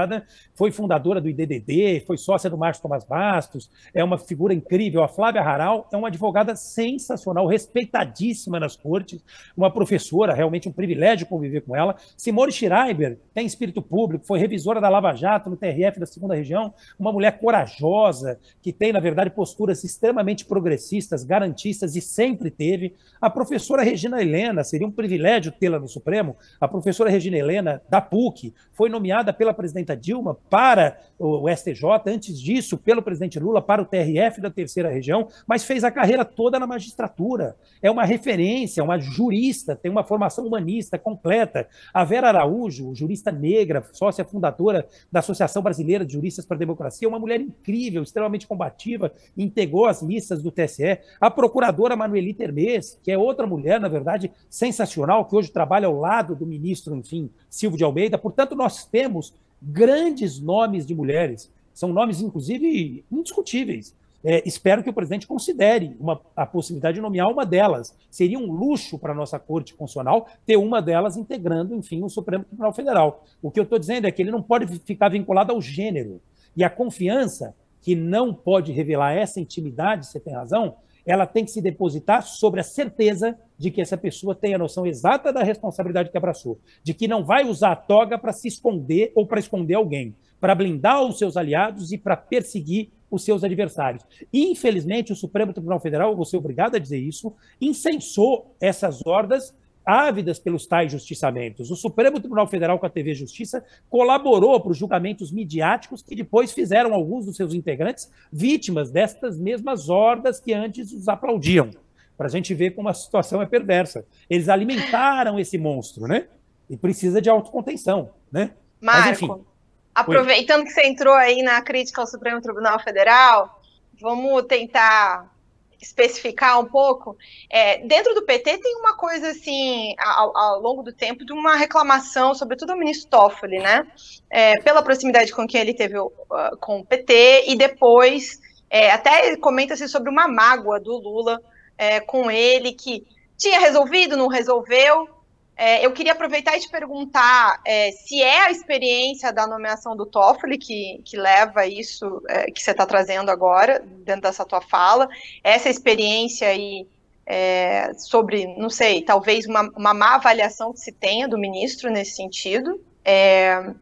Speaker 2: foi fundadora do IDDD, foi sócia do Márcio Tomás Bastos, é uma figura incrível. A Flávia Haral é uma advogada sensacional, respeitadíssima nas cortes, uma professora, realmente um privilégio conviver com ela. Simone Schreiber tem espírito público, foi revisora da Lava Jato no TRF da segunda região, uma mulher corajosa, que tem, na verdade, posturas extremamente progressistas, garantistas e sempre teve. A professora Regina Helena, seria um privilégio tê-la no Supremo, a professora Regina Helena, da PUC, foi nomeada pela presidenta Dilma para o STJ, antes disso, pelo presidente Lula para o TRF da terceira região, mas fez a carreira toda na magistratura. É uma referência, uma jurista, tem uma formação humanista completa. A Vera Araújo, jurista negra, sócia fundadora da Associação Brasileira de Juristas para a Democracia, uma mulher incrível, extremamente combativa, integrou as listas do TSE. A procuradora Manuelita Hermes, que é outra mulher, na verdade, sensacional, que hoje trabalha ao lado do ministro, enfim, Silvio de Almeida. Portanto, nós temos grandes nomes de mulheres, são nomes, inclusive, indiscutíveis. É, espero que o presidente considere uma, a possibilidade de nomear uma delas. Seria um luxo para a nossa Corte Constitucional ter uma delas integrando, enfim, o Supremo Tribunal Federal. O que eu estou dizendo é que ele não pode ficar vinculado ao gênero. E a confiança, que não pode revelar essa intimidade, você tem razão, ela tem que se depositar sobre a certeza de que essa pessoa tem a noção exata da responsabilidade que abraçou, de que não vai usar a toga para se esconder ou para esconder alguém, para blindar os seus aliados e para perseguir os seus adversários. Infelizmente, o Supremo Tribunal Federal, vou ser obrigado a dizer isso, incensou essas hordas ávidas pelos tais justiçamentos. O Supremo Tribunal Federal com a TV Justiça colaborou para os julgamentos midiáticos que depois fizeram alguns dos seus integrantes vítimas destas mesmas hordas que antes os aplaudiam. Para a gente ver como a situação é perversa. Eles alimentaram esse monstro, né? E precisa de autocontenção, né?
Speaker 3: Marco, Mas, enfim, aproveitando que você entrou aí na crítica ao Supremo Tribunal Federal, vamos tentar especificar um pouco, é, dentro do PT tem uma coisa assim, ao, ao, longo do tempo, de uma reclamação, sobretudo ao ministro Toffoli, né? É, pela proximidade com quem ele teve uh, com o PT, e depois é, até comenta-se sobre uma mágoa do Lula é, com ele, que tinha resolvido, não resolveu, é, eu queria aproveitar e te perguntar é, se é a experiência da nomeação do Toffoli que, que leva isso é, que você está trazendo agora, dentro dessa tua fala, essa experiência aí é, sobre, não sei, talvez uma, uma má avaliação que se tenha do ministro nesse sentido, é,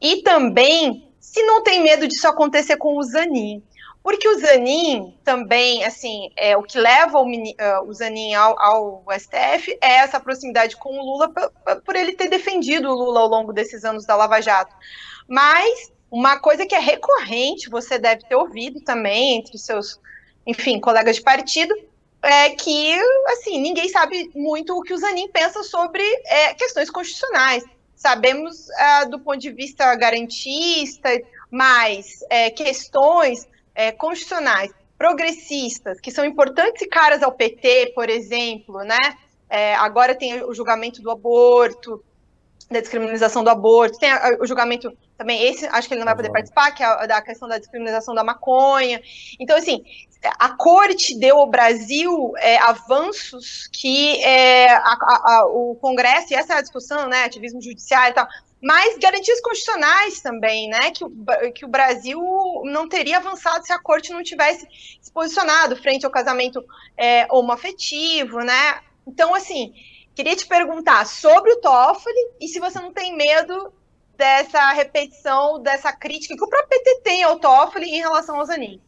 Speaker 3: e também se não tem medo disso acontecer com o Zanin. Porque o Zanin também, assim, é, o que leva o, uh, o Zanin ao, ao, STF é essa proximidade com o Lula, por ele ter defendido o Lula ao longo desses anos da Lava Jato. Mas uma coisa que é recorrente, você deve ter ouvido também entre seus, enfim, colegas de partido, é que, assim, ninguém sabe muito o que o Zanin pensa sobre é, questões constitucionais. Sabemos uh, do ponto de vista garantista, mas é, questões é, constitucionais progressistas, que são importantes e caras ao PT, por exemplo, né? É, agora tem o julgamento do aborto, da descriminalização do aborto, tem o julgamento também, esse acho que ele não vai poder participar, que é da questão da descriminalização da maconha. Então, assim, a corte deu ao Brasil é, avanços que é, a, a, o Congresso, e essa é a discussão, né, ativismo judiciário e tal, mas garantias constitucionais também, né? Que o, que o Brasil não teria avançado se a corte não tivesse se posicionado frente ao casamento é, homoafetivo, né? Então, assim, queria te perguntar sobre o Toffoli e se você não tem medo dessa repetição, dessa crítica que o próprio PT tem ao Toffoli em relação ao Zanin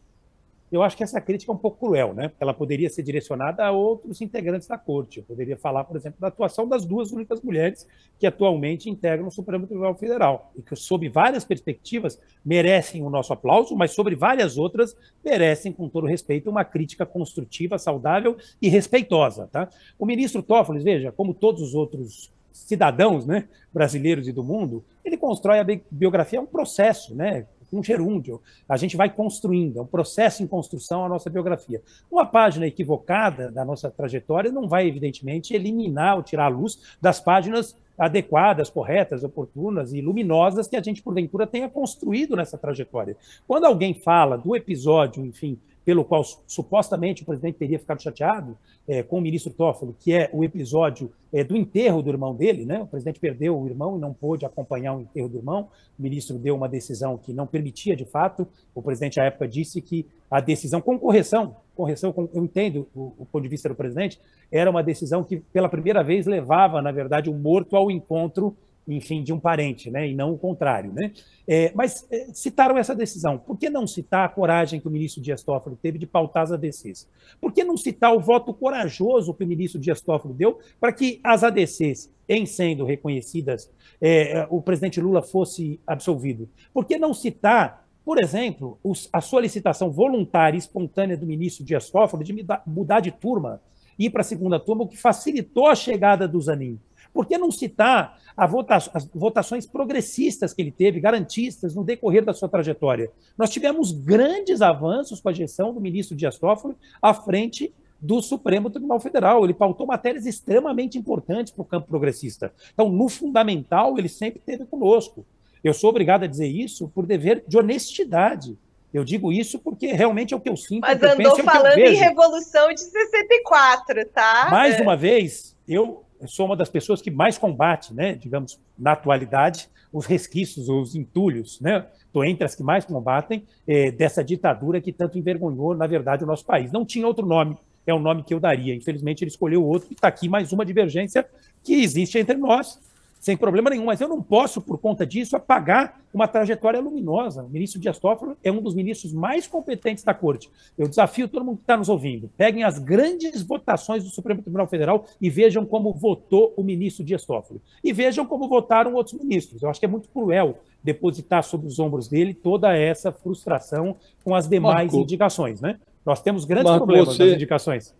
Speaker 2: eu acho que essa crítica é um pouco cruel, né? Ela poderia ser direcionada a outros integrantes da corte. Eu poderia falar, por exemplo, da atuação das duas únicas mulheres que atualmente integram o Supremo Tribunal Federal e que, sob várias perspectivas, merecem o nosso aplauso, mas sobre várias outras merecem, com todo respeito, uma crítica construtiva, saudável e respeitosa, tá? O ministro Toffoli, veja, como todos os outros cidadãos, né, brasileiros e do mundo, ele constrói a biografia, é um processo, né? Um gerúndio. A gente vai construindo, é um processo em construção a nossa biografia. Uma página equivocada da nossa trajetória não vai, evidentemente, eliminar ou tirar a luz das páginas adequadas, corretas, oportunas e luminosas que a gente, porventura, tenha construído nessa trajetória. Quando alguém fala do episódio, enfim, pelo qual supostamente o presidente teria ficado chateado é, com o ministro Toffoli, que é o episódio é, do enterro do irmão dele, né? O presidente perdeu o irmão e não pôde acompanhar o enterro do irmão. O ministro deu uma decisão que não permitia, de fato. O presidente à época disse que a decisão com correção, correção, eu entendo o, o ponto de vista do presidente, era uma decisão que pela primeira vez levava, na verdade, o morto ao encontro enfim, de um parente, né, e não o contrário. Né? É, mas é, citaram essa decisão. Por que não citar a coragem que o ministro Dias Toffoli teve de pautar as ADCs? Por que não citar o voto corajoso que o ministro Dias Toffoli deu para que as ADCs, em sendo reconhecidas, é, é, o presidente Lula fosse absolvido? Por que não citar por exemplo, os, a solicitação voluntária e espontânea do ministro Dias Toffoli de mudar de turma, ir para a segunda turma, o que facilitou a chegada do Zanin. Por que não citar vota as votações progressistas que ele teve, garantistas, no decorrer da sua trajetória? Nós tivemos grandes avanços com a gestão do ministro Dias Toffoli à frente do Supremo Tribunal Federal. Ele pautou matérias extremamente importantes para o campo progressista. Então, no fundamental, ele sempre esteve conosco. Eu sou obrigado a dizer isso por dever de honestidade. Eu digo isso porque realmente é o que eu sinto.
Speaker 3: Mas andou
Speaker 2: penso,
Speaker 3: é falando em Revolução de 64, tá?
Speaker 2: Mais é. uma vez, eu sou uma das pessoas que mais combate, né, digamos, na atualidade, os resquícios, os entulhos, né? Estou entre as que mais combatem é, dessa ditadura que tanto envergonhou, na verdade, o nosso país. Não tinha outro nome, é o nome que eu daria. Infelizmente, ele escolheu outro e está aqui mais uma divergência que existe entre nós sem problema nenhum, mas eu não posso, por conta disso, apagar uma trajetória luminosa. O ministro Dias Toffoli é um dos ministros mais competentes da corte. Eu desafio todo mundo que está nos ouvindo, peguem as grandes votações do Supremo Tribunal Federal e vejam como votou o ministro Dias Toffoli. E vejam como votaram outros ministros. Eu acho que é muito cruel depositar sobre os ombros dele toda essa frustração com as demais Marco, indicações. Né? Nós temos grandes Marco, problemas você, nas indicações.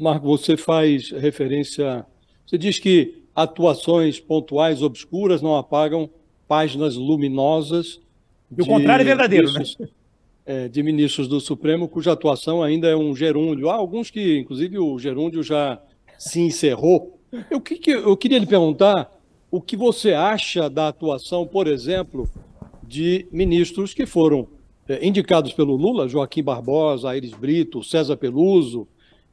Speaker 4: Marco, você faz referência... Você diz que atuações pontuais obscuras não apagam páginas luminosas.
Speaker 2: E o contrário é verdadeiro, né?
Speaker 4: É, de ministros do Supremo, cuja atuação ainda é um gerúndio. Há alguns que, inclusive, o gerúndio já se encerrou. Eu, que, eu queria lhe perguntar o que você acha da atuação, por exemplo, de ministros que foram é, indicados pelo Lula, Joaquim Barbosa, Aires Brito, César Peluso,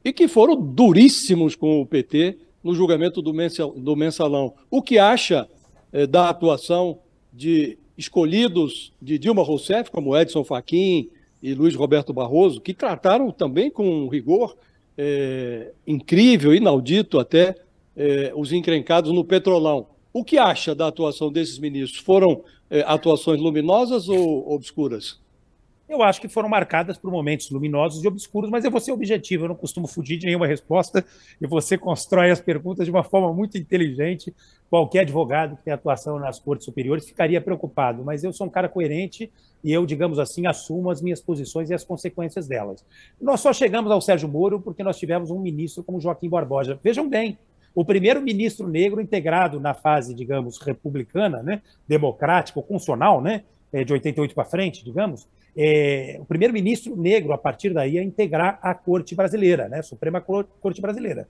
Speaker 4: e que foram duríssimos com o PT no julgamento do, mensalão. O que acha eh, da atuação de escolhidos de Dilma Rousseff, como Edson Fachin e Luiz Roberto Barroso, que trataram também com um rigor eh, incrível, inaudito até, eh, os encrencados no Petrolão. O que acha da atuação desses ministros? Foram atuações luminosas ou obscuras?
Speaker 2: Eu acho que foram marcadas por momentos luminosos e obscuros, mas eu vou ser objetivo, eu não costumo fugir de nenhuma resposta, e você constrói as perguntas de uma forma muito inteligente. Qualquer advogado que tem atuação nas cortes superiores ficaria preocupado, mas eu sou um cara coerente e eu, digamos assim, assumo as minhas posições e as consequências delas. Nós só chegamos ao Sérgio Moro porque nós tivemos um ministro como Joaquim Barbosa. Vejam bem, o primeiro ministro negro integrado na fase, digamos, republicana, né, democrática, ou funcional, né, é, de 88 para frente, digamos, é, o primeiro-ministro negro, a partir daí, a integrar a corte brasileira, né, Suprema Corte Brasileira.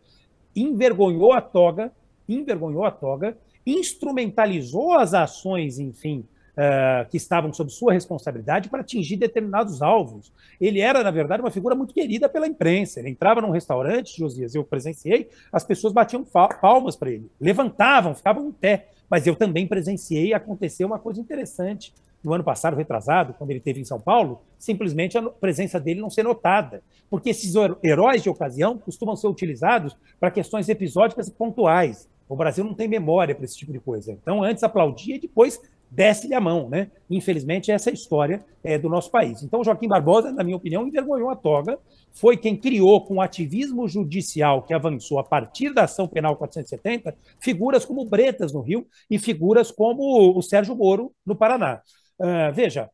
Speaker 2: Envergonhou a toga, envergonhou a toga, instrumentalizou as ações, enfim, uh, que estavam sob sua responsabilidade para atingir determinados alvos. Ele era, na verdade, uma figura muito querida pela imprensa. Ele entrava num restaurante, Josias, eu presenciei, as pessoas batiam palmas para ele, levantavam, ficavam em pé. Mas eu também presenciei acontecer uma coisa interessante no ano passado, retrasado, quando ele esteve em São Paulo, simplesmente a presença dele não ser notada. Porque esses heróis de ocasião costumam ser utilizados para questões episódicas e pontuais. O Brasil não tem memória para esse tipo de coisa. Então, antes aplaudia e depois desce-lhe a mão, né? Infelizmente, essa é a história é, do nosso país. Então, Joaquim Barbosa, na minha opinião, envergonhou a toga, foi quem criou, com o ativismo judicial que avançou a partir da ação penal 470, figuras como Bretas no Rio e figuras como o Sérgio Moro no Paraná. Uh, veja,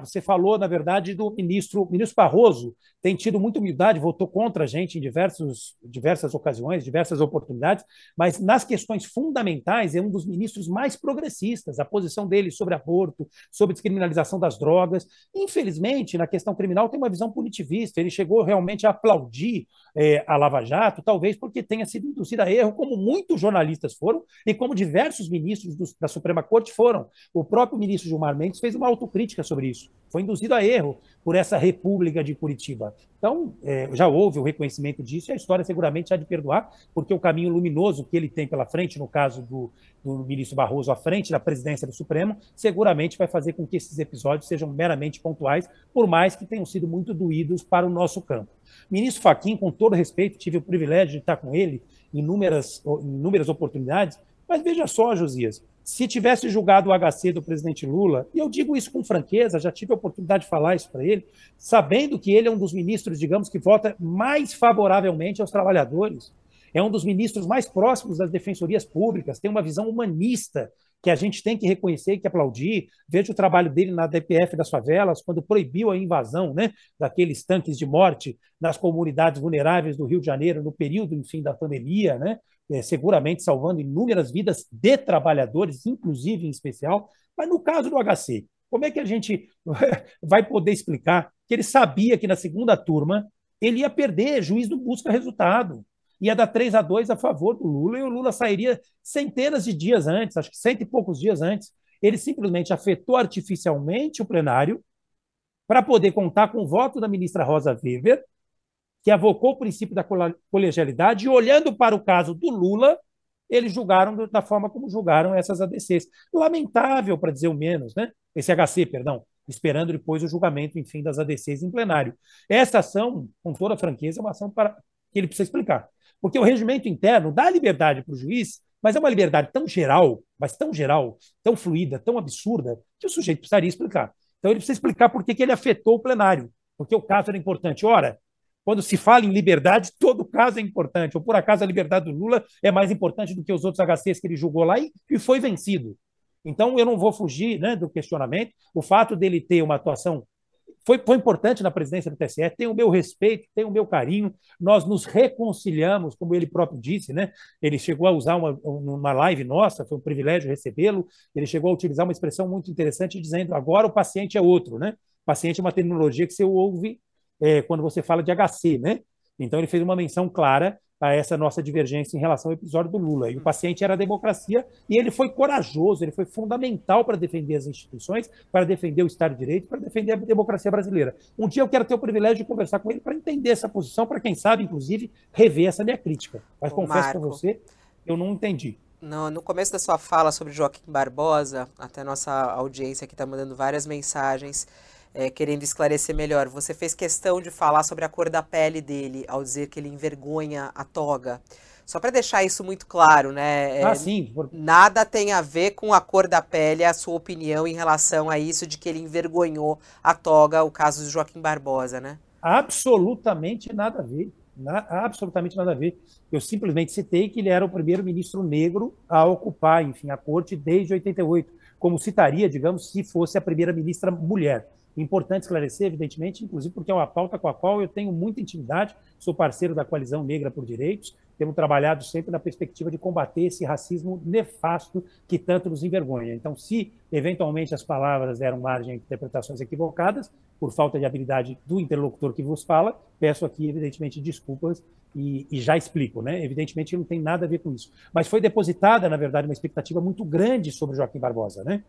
Speaker 2: você falou, na verdade, do ministro, ministro Barroso tem tido muita humildade, votou contra a gente em diversos, diversas ocasiões, diversas oportunidades, mas nas questões fundamentais é um dos ministros mais progressistas. A posição dele sobre aborto, sobre descriminalização das drogas. Infelizmente, na questão criminal, tem uma visão punitivista. Ele chegou realmente a aplaudir é, a Lava Jato, talvez porque tenha sido induzido a erro, como muitos jornalistas foram e como diversos ministros do, da Suprema Corte foram. O próprio ministro Gilmar Mendes fez uma autocrítica crítica sobre isso. Foi induzido a erro por essa República de Curitiba. Então, é, já houve o reconhecimento disso e a história seguramente há de perdoar, porque o caminho luminoso que ele tem pela frente, no caso do, do ministro Barroso à frente da presidência do Supremo, seguramente vai fazer com que esses episódios sejam meramente pontuais, por mais que tenham sido muito doídos para o nosso campo. Ministro Faquim, com todo respeito, tive o privilégio de estar com ele em inúmeras, inúmeras oportunidades, mas veja só, Josias, se tivesse julgado o HC do presidente Lula, e eu digo isso com franqueza, já tive a oportunidade de falar isso para ele, sabendo que ele é um dos ministros, digamos, que vota mais favoravelmente aos trabalhadores, é um dos ministros mais próximos das defensorias públicas, tem uma visão humanista que a gente tem que reconhecer e que aplaudir. Veja o trabalho dele na DPF das favelas, quando proibiu a invasão né, daqueles tanques de morte nas comunidades vulneráveis do Rio de Janeiro no período, enfim, da pandemia, né? É, seguramente salvando inúmeras vidas de trabalhadores, inclusive em especial. Mas no caso do HC, como é que a gente vai poder explicar que ele sabia que na segunda turma ele ia perder, juiz não busca resultado. Ia dar 3 a 2 a favor do Lula e o Lula sairia centenas de dias antes, acho que cento e poucos dias antes. Ele simplesmente afetou artificialmente o plenário para poder contar com o voto da ministra Rosa Weber que avocou o princípio da colegialidade, e olhando para o caso do Lula, eles julgaram da forma como julgaram essas ADCs. Lamentável, para dizer o menos, né? Esse HC, perdão, esperando depois o julgamento, enfim, das ADCs em plenário. Essa ação, com toda franqueza, é uma ação para que ele precisa explicar. Porque o regimento interno dá liberdade para o juiz, mas é uma liberdade tão geral, mas tão geral, tão fluida, tão absurda, que o sujeito precisaria explicar. Então ele precisa explicar por que, que ele afetou o plenário, porque o caso era importante. Ora, quando se fala em liberdade, todo caso é importante. Ou por acaso a liberdade do Lula é mais importante do que os outros HCs que ele julgou lá e, e foi vencido. Então eu não vou fugir né, do questionamento. O fato dele ter uma atuação foi, foi importante na presidência do TSE, tem o meu respeito, tem o meu carinho. Nós nos reconciliamos, como ele próprio disse, né? Ele chegou a usar uma, uma live nossa, foi um privilégio recebê-lo. Ele chegou a utilizar uma expressão muito interessante, dizendo: agora o paciente é outro, né? Paciente é uma terminologia que você ouve é, quando você fala de HC, né? Então ele fez uma menção clara a essa nossa divergência em relação ao episódio do Lula. E o paciente era a democracia e ele foi corajoso, ele foi fundamental para defender as instituições, para defender o Estado de Direito, para defender a democracia brasileira. Um dia eu quero ter o privilégio de conversar com ele para entender essa posição, para quem sabe, inclusive, rever essa minha crítica. Mas Ô, confesso para você, eu não entendi.
Speaker 1: No, no começo da sua fala sobre Joaquim Barbosa, até nossa audiência aqui está mandando várias mensagens é, querendo esclarecer melhor. Você fez questão de falar sobre a cor da pele dele ao dizer que ele envergonha a toga. Só para deixar isso muito claro, né?
Speaker 2: É, ah, sim.
Speaker 1: Nada tem a ver com a cor da pele, a sua opinião em relação a isso de que ele envergonhou a toga, o caso do Joaquim Barbosa, né?
Speaker 2: Absolutamente nada a ver. Na, absolutamente nada a ver. Eu simplesmente citei que ele era o primeiro ministro negro a ocupar, enfim, a corte desde 88, como citaria, digamos, se fosse a primeira ministra mulher. Importante esclarecer, evidentemente, inclusive porque é uma pauta com a qual eu tenho muita intimidade, sou parceiro da Coalizão Negra por Direitos, temos trabalhado sempre na perspectiva de combater esse racismo nefasto que tanto nos envergonha. Então, se eventualmente as palavras deram margem a interpretações equivocadas, por falta de habilidade do interlocutor que vos fala, peço aqui, evidentemente, desculpas e, e, já explico, né? Evidentemente não tem nada a ver com isso. Mas foi depositada, na verdade, uma expectativa muito grande sobre Joaquim Barbosa, né?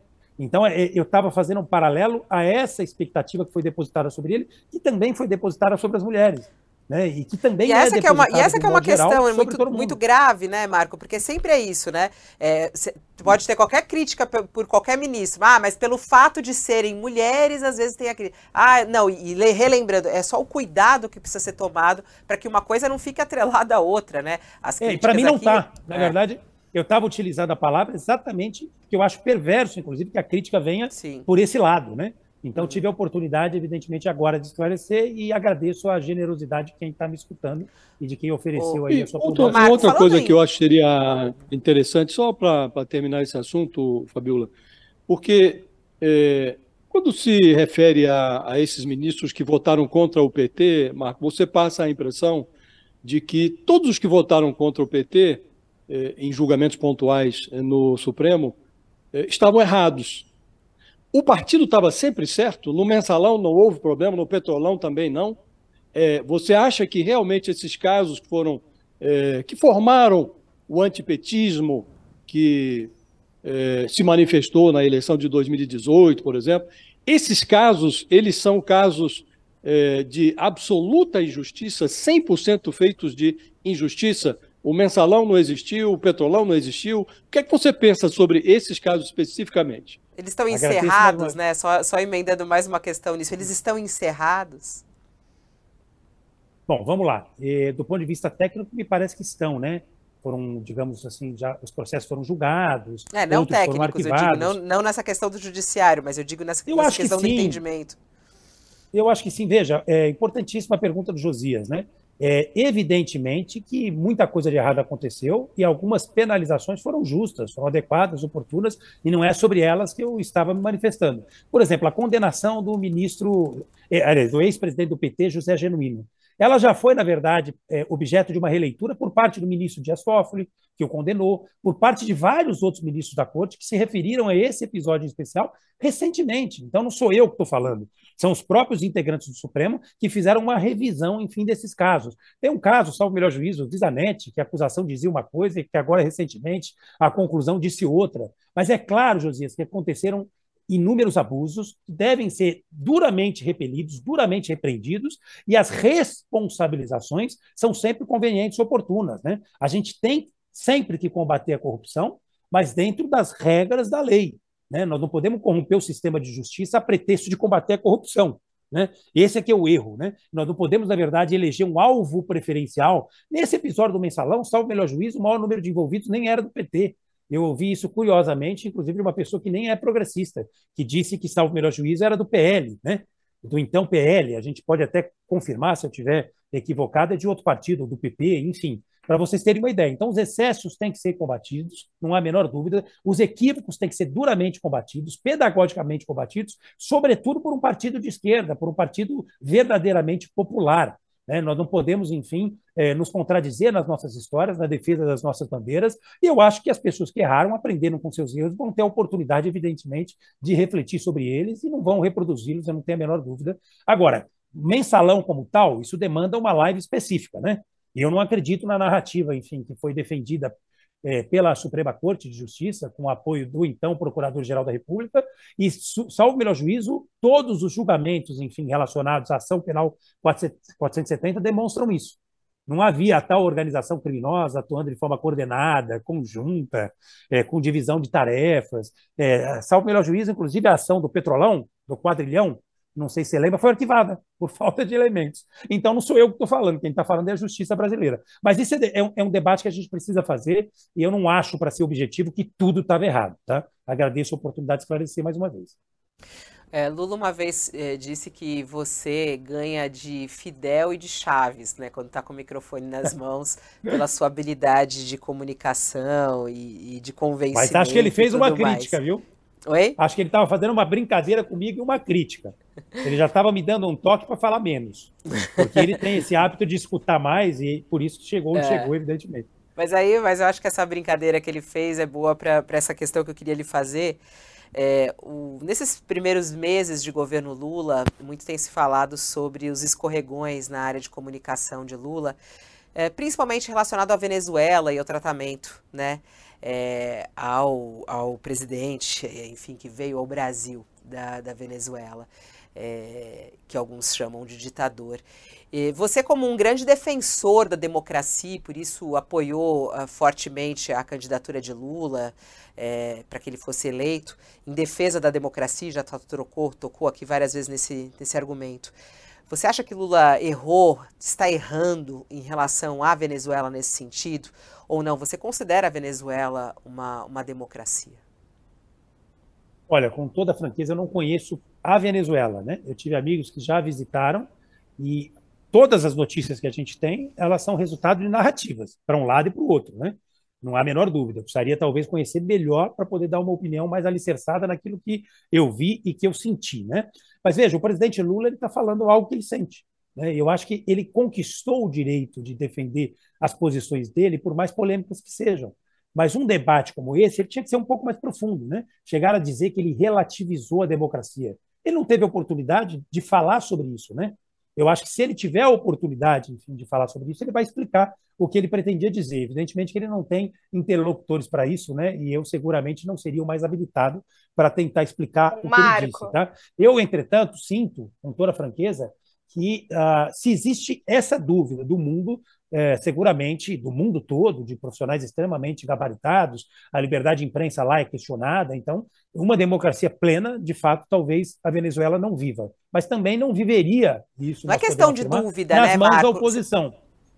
Speaker 2: Então, é, eu estava fazendo um paralelo a essa expectativa que foi depositada sobre ele, que também foi depositada sobre as mulheres. Né? E que também
Speaker 1: e essa é que é uma E essa que é uma questão é muito, muito grave, né, Marco? Porque sempre é isso, né? É, cê, pode ter qualquer crítica por, qualquer ministro, ah, mas pelo fato de serem mulheres, às vezes tem a crítica. Ah, não, e, e relembrando, é só o cuidado que precisa ser tomado para que uma coisa não fique atrelada à outra, né?
Speaker 2: As é, para mim não está. Na é. verdade, eu estava utilizando a palavra exatamente que eu acho perverso, inclusive, que a crítica venha Sim. por esse lado, né? Então, tive a oportunidade, evidentemente, agora de esclarecer e agradeço a generosidade de quem está me escutando e de quem ofereceu oh, aí a sua
Speaker 4: outra, proposta. Outra coisa aí. que eu acho que seria interessante, só para terminar esse assunto, Fabiola, porque é, quando se refere a, a, esses ministros que votaram contra o PT, Marco, você passa a impressão de que todos os que votaram contra o PT em julgamentos pontuais eh, no Supremo, eh, estavam errados. O partido estava sempre certo, no mensalão não houve problema, no petrolão também não. você acha que realmente esses casos foram que formaram o antipetismo que se manifestou na eleição de 2018, por exemplo, Esses casos, eles são casos é, de absoluta injustiça, 100% feitos de injustiça. O mensalão não existiu, o petrolão não existiu. O que é que você pensa sobre esses casos especificamente?
Speaker 1: Eles estão encerrados, né? Só, só emendando mais uma questão nisso. Eles estão encerrados?
Speaker 2: Bom, vamos lá. E, do ponto de vista técnico, me parece que estão, né? Foram, digamos assim, já os processos foram julgados.
Speaker 1: É, não técnicos, eu digo, não, não nessa questão do judiciário, mas eu digo nessa, eu nessa questão que do entendimento.
Speaker 2: Eu acho que sim. Veja, é importantíssima a pergunta do Josias, né? É, evidentemente que muita coisa de errado aconteceu e algumas penalizações foram justas, foram adequadas, oportunas, e não é sobre elas que eu estava me manifestando. Por exemplo, a condenação do ministro, é, do ex-presidente do PT, José Genuíno. Ela já foi, na verdade, é, objeto de uma releitura por parte do ministro Dias Toffoli, que o condenou, por parte de vários outros ministros da corte que se referiram a esse episódio em especial recentemente. Então, não sou eu que estou falando, são os próprios integrantes do Supremo que fizeram uma revisão, enfim, desses casos. Tem um caso, salvo o melhor juízo, Zanetti, que a acusação dizia uma coisa e que agora, recentemente, a conclusão disse outra. Mas é claro, Josias, que aconteceram inúmeros abusos que devem ser duramente repelidos, duramente repreendidos, e as responsabilizações são sempre convenientes e oportunas. Né? A gente tem sempre que combater a corrupção, mas dentro das regras da lei. Né? Nós não podemos corromper o sistema de justiça a pretexto de combater a corrupção. Né? Esse é que é o erro. Né? Nós não podemos, na verdade, eleger um alvo preferencial. Nesse episódio do mensalão, salvo o melhor juízo, o maior número de envolvidos nem era do PT. Eu ouvi isso curiosamente, inclusive de uma pessoa que nem é progressista, que disse que, o melhor juízo, era do PL, né? do então PL. A gente pode até confirmar se eu estiver equivocado, é de outro partido, do PP, enfim, para vocês terem uma ideia. Então, os excessos têm que ser combatidos, não há a menor dúvida. Os equívocos têm que ser duramente combatidos, pedagogicamente combatidos, sobretudo por um partido de esquerda, por um partido verdadeiramente popular. Né? Nós não podemos, enfim, é, nos contradizer nas nossas histórias, na defesa das nossas bandeiras, e eu acho que as pessoas que erraram, aprenderam com seus erros, vão ter a oportunidade, evidentemente, de refletir sobre eles e não vão reproduzi-los, eu não tenho a menor dúvida. Agora, mensalão como tal, isso demanda uma live específica, né? E eu não acredito na narrativa, enfim, que foi defendida é, pela Suprema Corte de Justiça, com o apoio do então Procurador-Geral da República, e, salvo melhor juízo, todos os julgamentos, enfim, relacionados à ação penal 470 demonstram isso. Não havia tal organização criminosa atuando de forma coordenada, conjunta, é, com divisão de tarefas. É, salvo melhor juízo, inclusive a ação do Petrolão, do quadrilhão, não sei se você lembra, foi arquivada por falta de elementos. Então, não sou eu que estou falando, quem está falando é a justiça brasileira. Mas isso é, é, um, é, um, debate que a gente precisa fazer, e eu não acho, para ser objetivo, que tudo estava errado. Tá? Agradeço a oportunidade de esclarecer mais uma vez.
Speaker 1: É, Lula uma vez é, disse que você ganha de Fidel e de Chaves, né, quando está com o microfone nas mãos, pela sua habilidade de comunicação e, e de convencimento. Mas
Speaker 2: acho que ele fez uma crítica,
Speaker 1: mais.
Speaker 2: viu?
Speaker 1: Oi?
Speaker 2: Acho que ele estava fazendo uma brincadeira comigo e uma crítica. Ele já estava me dando um toque para falar menos. Porque ele tem esse hábito de escutar mais e por isso chegou onde é. chegou, evidentemente.
Speaker 1: Mas aí, mas eu acho que essa brincadeira que ele fez é boa para essa questão que eu queria lhe fazer. É, o, nesses primeiros meses de governo Lula, muito tem se falado sobre os escorregões na área de comunicação de Lula, é, principalmente relacionado à Venezuela e ao tratamento, né? É, ao, ao presidente, enfim, que veio ao Brasil da, da Venezuela, é, que alguns chamam de ditador. E você, como um grande defensor da democracia, por isso apoiou uh, fortemente a candidatura de Lula é, para que ele fosse eleito, em defesa da democracia, já trocou, tocou aqui várias vezes nesse, nesse argumento. Você acha que Lula errou, está errando em relação à Venezuela nesse sentido? ou não? Você considera a Venezuela uma, uma democracia?
Speaker 2: Olha, com toda franqueza, eu não conheço a Venezuela, né? Eu tive amigos que já visitaram e todas as notícias que a gente tem, elas são resultado de narrativas, para um lado e para o outro, né? Não há a menor dúvida. Eu precisaria talvez conhecer melhor para poder dar uma opinião mais alicerçada naquilo que eu vi e que eu senti, né? Mas veja, o presidente Lula está falando algo que ele sente. Né? Eu acho que ele conquistou o direito de defender as posições dele, por mais polêmicas que sejam. Mas um debate como esse, ele tinha que ser um pouco mais profundo, né? Chegar a dizer que ele relativizou a democracia. Ele não teve oportunidade de falar sobre isso, né? Eu acho que se ele tiver a oportunidade, enfim, de falar sobre isso, ele vai explicar o que ele pretendia dizer. Evidentemente que ele não tem interlocutores para isso, né? E eu seguramente não seria o mais habilitado para tentar explicar o, o que ele disse. Tá? Eu, entretanto, sinto, com toda franqueza, que uh, se existe essa dúvida do mundo, é, seguramente do mundo todo, de profissionais extremamente gabaritados, a liberdade de imprensa lá é questionada, então, uma democracia plena, de fato, talvez a Venezuela não viva. Mas também não viveria isso.
Speaker 1: Não é questão de dúvida,
Speaker 2: nas
Speaker 1: né,
Speaker 2: mãos
Speaker 1: Marcos?
Speaker 2: da oposição.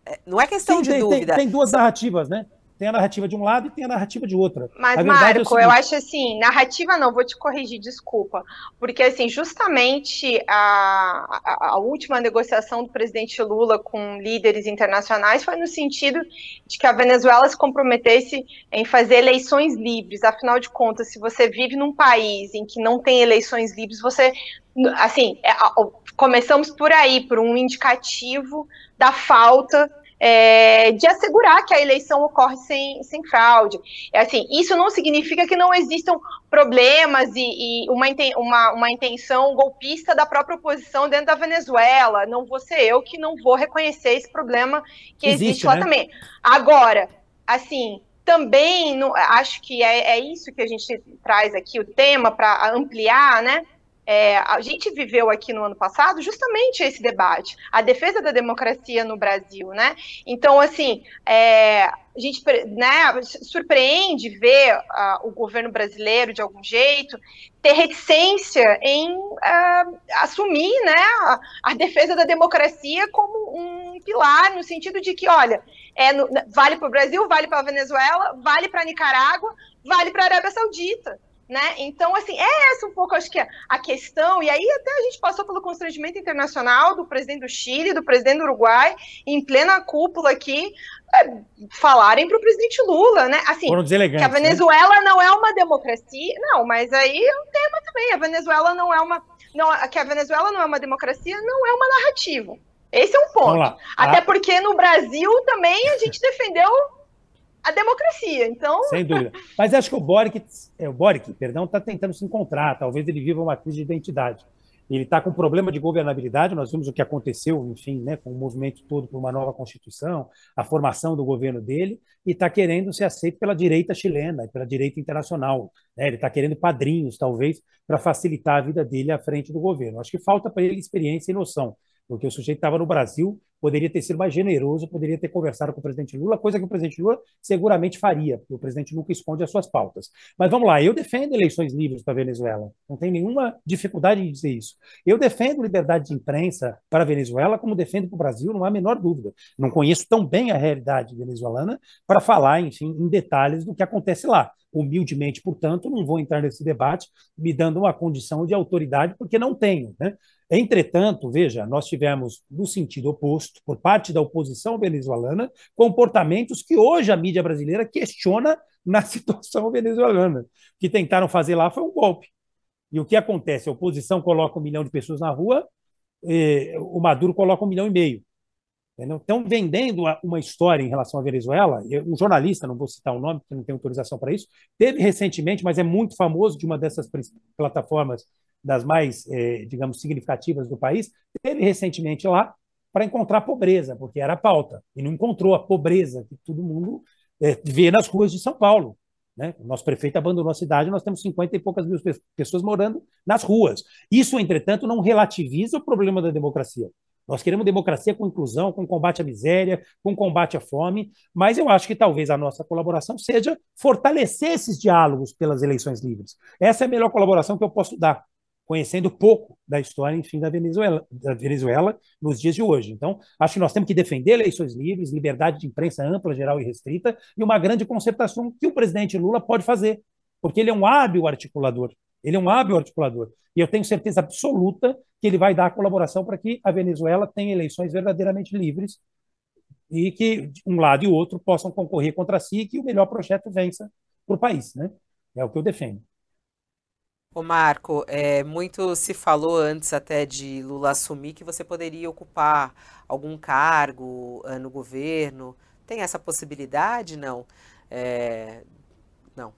Speaker 1: É, não é questão Sim, de
Speaker 2: tem,
Speaker 1: dúvida.
Speaker 2: Tem, tem duas narrativas, né? Tem a narrativa de um lado e tem a narrativa de outra.
Speaker 3: Mas, Marco, é eu acho assim, narrativa não, vou te corrigir, desculpa. Porque, assim, justamente a, a, a, última negociação do presidente Lula com líderes internacionais foi no sentido de que a Venezuela se comprometesse em fazer eleições livres. Afinal de contas, se você vive num país em que não tem eleições livres, você. Assim, é, começamos por aí, por um indicativo da falta é, de assegurar que a eleição ocorre sem, sem fraude. É assim, isso não significa que não existam problemas e, e uma, uma, uma intenção golpista da própria oposição dentro da Venezuela. Não vou ser eu que não vou reconhecer esse problema que existe, existe lá né? também. Agora, assim, também acho que é, é, isso que a gente traz aqui, o tema, para ampliar, né? É, a gente viveu aqui no ano passado justamente esse debate, a defesa da democracia no Brasil, né? Então, assim, é, a gente né, surpreende ver uh, o governo brasileiro, de algum jeito, ter reticência em uh, assumir né, a, a, defesa da democracia como um pilar, no sentido de que, olha, é no, vale para o Brasil, vale para a Venezuela, vale para a Nicarágua, vale para a Arábia Saudita. Né? Então, assim, é essa um pouco, acho que, a questão, e aí até a gente passou pelo constrangimento internacional do presidente do Chile, do presidente do Uruguai, em plena cúpula aqui, é, falarem para o presidente Lula, né? Assim, que a né? Venezuela né? não é uma democracia, não, mas aí é um tema também, a Venezuela não é uma, não, que a Venezuela não é uma democracia, não é uma narrativa. Esse é um ponto. Até ah. porque no Brasil também a gente defendeu a democracia. Então.
Speaker 2: Sem dúvida. Mas acho que o Boric, é, o Boric perdão, está tentando se encontrar. Talvez ele viva uma crise de identidade. Ele está com problema de governabilidade. Nós vimos o que aconteceu, enfim, né, com o movimento todo por uma nova Constituição, a formação do governo dele, e está querendo ser aceito pela direita chilena, pela direita internacional. Né? Ele está querendo padrinhos, talvez, para facilitar a vida dele à frente do governo. Acho que falta para ele experiência e noção porque o sujeito estava no Brasil, poderia ter sido mais generoso, poderia ter conversado com o presidente Lula, coisa que o presidente Lula seguramente faria, porque o presidente nunca esconde as suas pautas. Mas vamos lá, eu defendo eleições livres para a Venezuela, não tem nenhuma dificuldade em dizer isso. Eu defendo liberdade de imprensa para a Venezuela, como defendo para o Brasil, não há a menor dúvida. Não conheço tão bem a realidade venezuelana para falar, enfim, em detalhes do que acontece lá humildemente, portanto, não vou entrar nesse debate me dando uma condição de autoridade, porque não tenho. Né? Entretanto, veja, nós tivemos, no sentido oposto, por parte da oposição venezuelana, comportamentos que hoje a mídia brasileira questiona na situação venezuelana. O que tentaram fazer lá foi um golpe. E o que acontece? A oposição coloca um milhão de pessoas na rua, o Maduro coloca um milhão e meio. Estão vendendo uma história em relação à Venezuela. Um jornalista, não vou citar o nome, porque não tem autorização para isso, teve recentemente, mas é muito famoso de uma dessas plataformas das mais, eh, digamos, significativas do país, teve recentemente lá para encontrar pobreza, porque era a pauta, e não encontrou a pobreza que todo mundo eh, vê nas ruas de São Paulo. Né? O nosso prefeito abandonou a cidade, nós temos 50 e poucas mil pessoas morando nas ruas. Isso, entretanto, não relativiza o problema da democracia. Nós queremos democracia com inclusão, com combate à miséria, com combate à fome, mas eu acho que talvez a nossa colaboração seja fortalecer esses diálogos pelas eleições livres. Essa é a melhor colaboração que eu posso dar, conhecendo pouco da história, enfim, da Venezuela, da Venezuela nos dias de hoje. Então, acho que nós temos que defender eleições livres, liberdade de imprensa ampla, geral e restrita, e uma grande concertação que o presidente Lula pode fazer, porque ele é um hábil articulador. Ele é um hábil articulador. E eu tenho certeza absoluta que ele vai dar colaboração para que a Venezuela tenha eleições verdadeiramente livres e que um lado e o outro possam concorrer contra si e que o melhor projeto vença para o país. Né? É o que eu defendo.
Speaker 1: Ô Marco, é, muito se falou antes até de Lula assumir que você poderia ocupar algum cargo uh, no governo. Tem essa possibilidade? Não. É, não.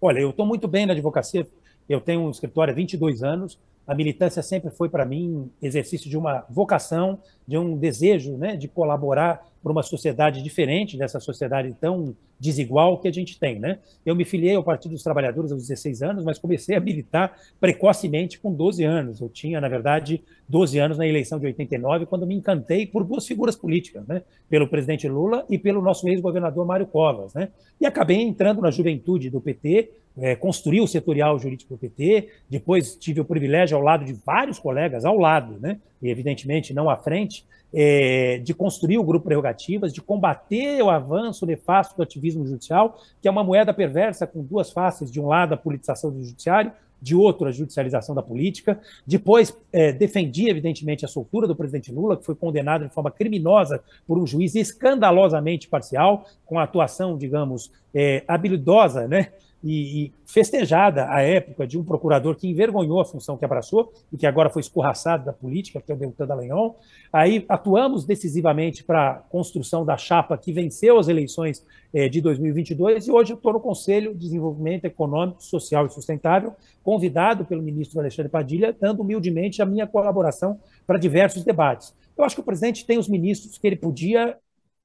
Speaker 2: Olha, eu estou muito bem na advocacia. Eu tenho um escritório há 22 anos. A militância sempre foi para mim exercício de uma vocação, de um desejo, né, de colaborar para uma sociedade diferente dessa sociedade tão desigual que a gente tem, né? Eu me filiei ao Partido dos Trabalhadores aos 16 anos, mas comecei a militar precocemente com 12 anos. Eu tinha, na verdade, 12 anos na eleição de 89, quando me encantei por duas figuras políticas, né? Pelo presidente Lula e pelo nosso ex-governador Mário Covas, né? E acabei entrando na juventude do PT, é, construí o setorial jurídico do PT, depois tive o privilégio ao lado de vários colegas, ao lado, né? E evidentemente não à frente, é, de construir o grupo Prerrogativas, de combater o avanço nefasto do ativismo judicial, que é uma moeda perversa com duas faces: de um lado, a politização do judiciário, de outro, a judicialização da política. Depois, é, defendi, evidentemente, a soltura do presidente Lula, que foi condenado de forma criminosa por um juiz escandalosamente parcial, com a atuação, digamos, é, habilidosa, né? E, e, festejada à época de um procurador que envergonhou a função que abraçou e que agora foi escorraçado da política, que é o Deltan Dallagnol. Aí atuamos decisivamente para a construção da chapa que venceu as eleições eh, de 2022 e hoje estou no Conselho de Desenvolvimento Econômico, Social e Sustentável, convidado pelo ministro Alexandre Padilha, dando humildemente a minha colaboração para diversos debates. Eu acho que o presidente tem os ministros que ele podia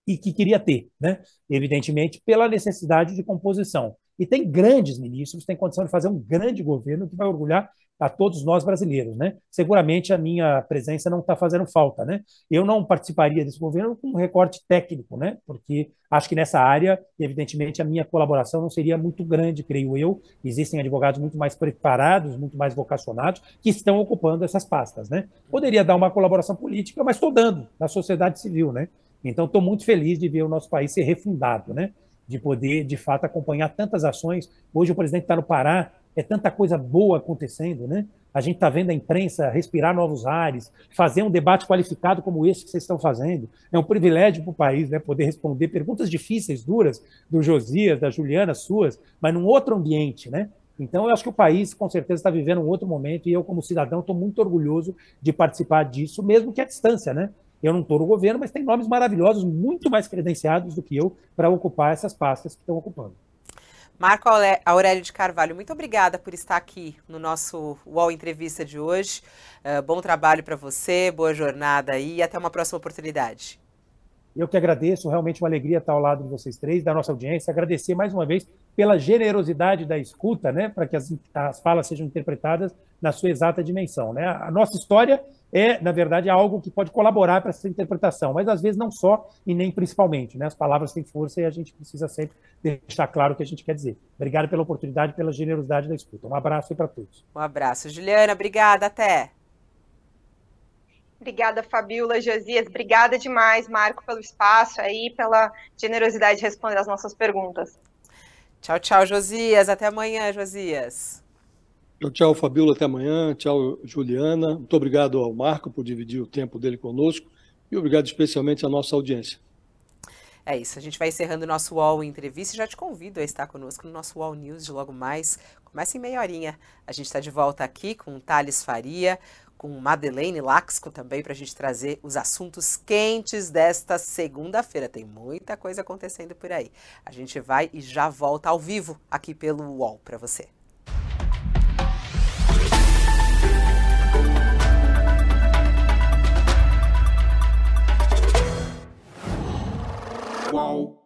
Speaker 2: e que queria ter, né? evidentemente, pela necessidade de composição e tem grandes ministros, tem condição de fazer um grande governo que vai orgulhar a todos nós brasileiros, né? Seguramente a minha presença não está fazendo falta, né? Eu não participaria desse governo com um recorte técnico, né? Porque acho que nessa área, evidentemente, a minha colaboração não seria muito grande, creio eu. Existem advogados muito mais preparados, muito mais vocacionados, que estão ocupando essas pastas, né? Poderia dar uma colaboração política, mas estou dando na sociedade civil, né? Então, estou muito feliz de ver o nosso país ser refundado, né? De poder, de fato, acompanhar tantas ações. Hoje o presidente está no Pará, é tanta coisa boa acontecendo, né? A gente está vendo a imprensa respirar novos ares, fazer um debate qualificado como esse que vocês estão fazendo. É um privilégio para o país né, poder responder perguntas difíceis, duras, do Josias, da Juliana, suas, mas num outro ambiente, né? Então, eu acho que o país, com certeza, está vivendo um outro momento e eu, como cidadão, estou muito orgulhoso de participar disso, mesmo que à distância, né? Eu não estou no governo, mas tem nomes maravilhosos, muito mais credenciados do que eu, para ocupar essas pastas que estão ocupando.
Speaker 1: Marco Aurélio de Carvalho, muito obrigada por estar aqui no nosso UOL Entrevista de hoje. Uh, bom trabalho para você, boa jornada e até uma próxima oportunidade.
Speaker 2: Eu que agradeço, realmente uma alegria estar ao lado de vocês três, da nossa audiência. Agradecer mais uma vez pela generosidade da escuta, né, para que as, as falas sejam interpretadas na sua exata dimensão. Né? A nossa história é, na verdade, algo que pode colaborar para essa interpretação, mas às vezes não só e nem principalmente. Né? As palavras têm força e a gente precisa sempre deixar claro o que a gente quer dizer. Obrigado pela oportunidade, pela generosidade da escuta. Um abraço para todos.
Speaker 1: Um abraço. Juliana, obrigada. Até.
Speaker 3: Obrigada, Fabiola, Josias. Obrigada demais, Marco, pelo espaço aí, pela generosidade de responder as nossas perguntas.
Speaker 1: Tchau, tchau, Josias. Até amanhã, Josias.
Speaker 4: Tchau, tchau, Fabiola, até amanhã. Tchau, Juliana. Muito obrigado ao Marco por dividir o tempo dele conosco e obrigado especialmente à nossa audiência.
Speaker 1: É isso, a gente vai encerrando o nosso UOL Entrevista e já te convido a estar conosco no nosso UOL News de logo mais. Começa em meia horinha. A gente está de volta aqui com Thales Faria, com Madeleine Laxco também para a gente trazer os assuntos quentes desta segunda-feira. Tem muita coisa acontecendo por aí. A gente vai e já volta ao vivo aqui pelo UOL para você. Qual?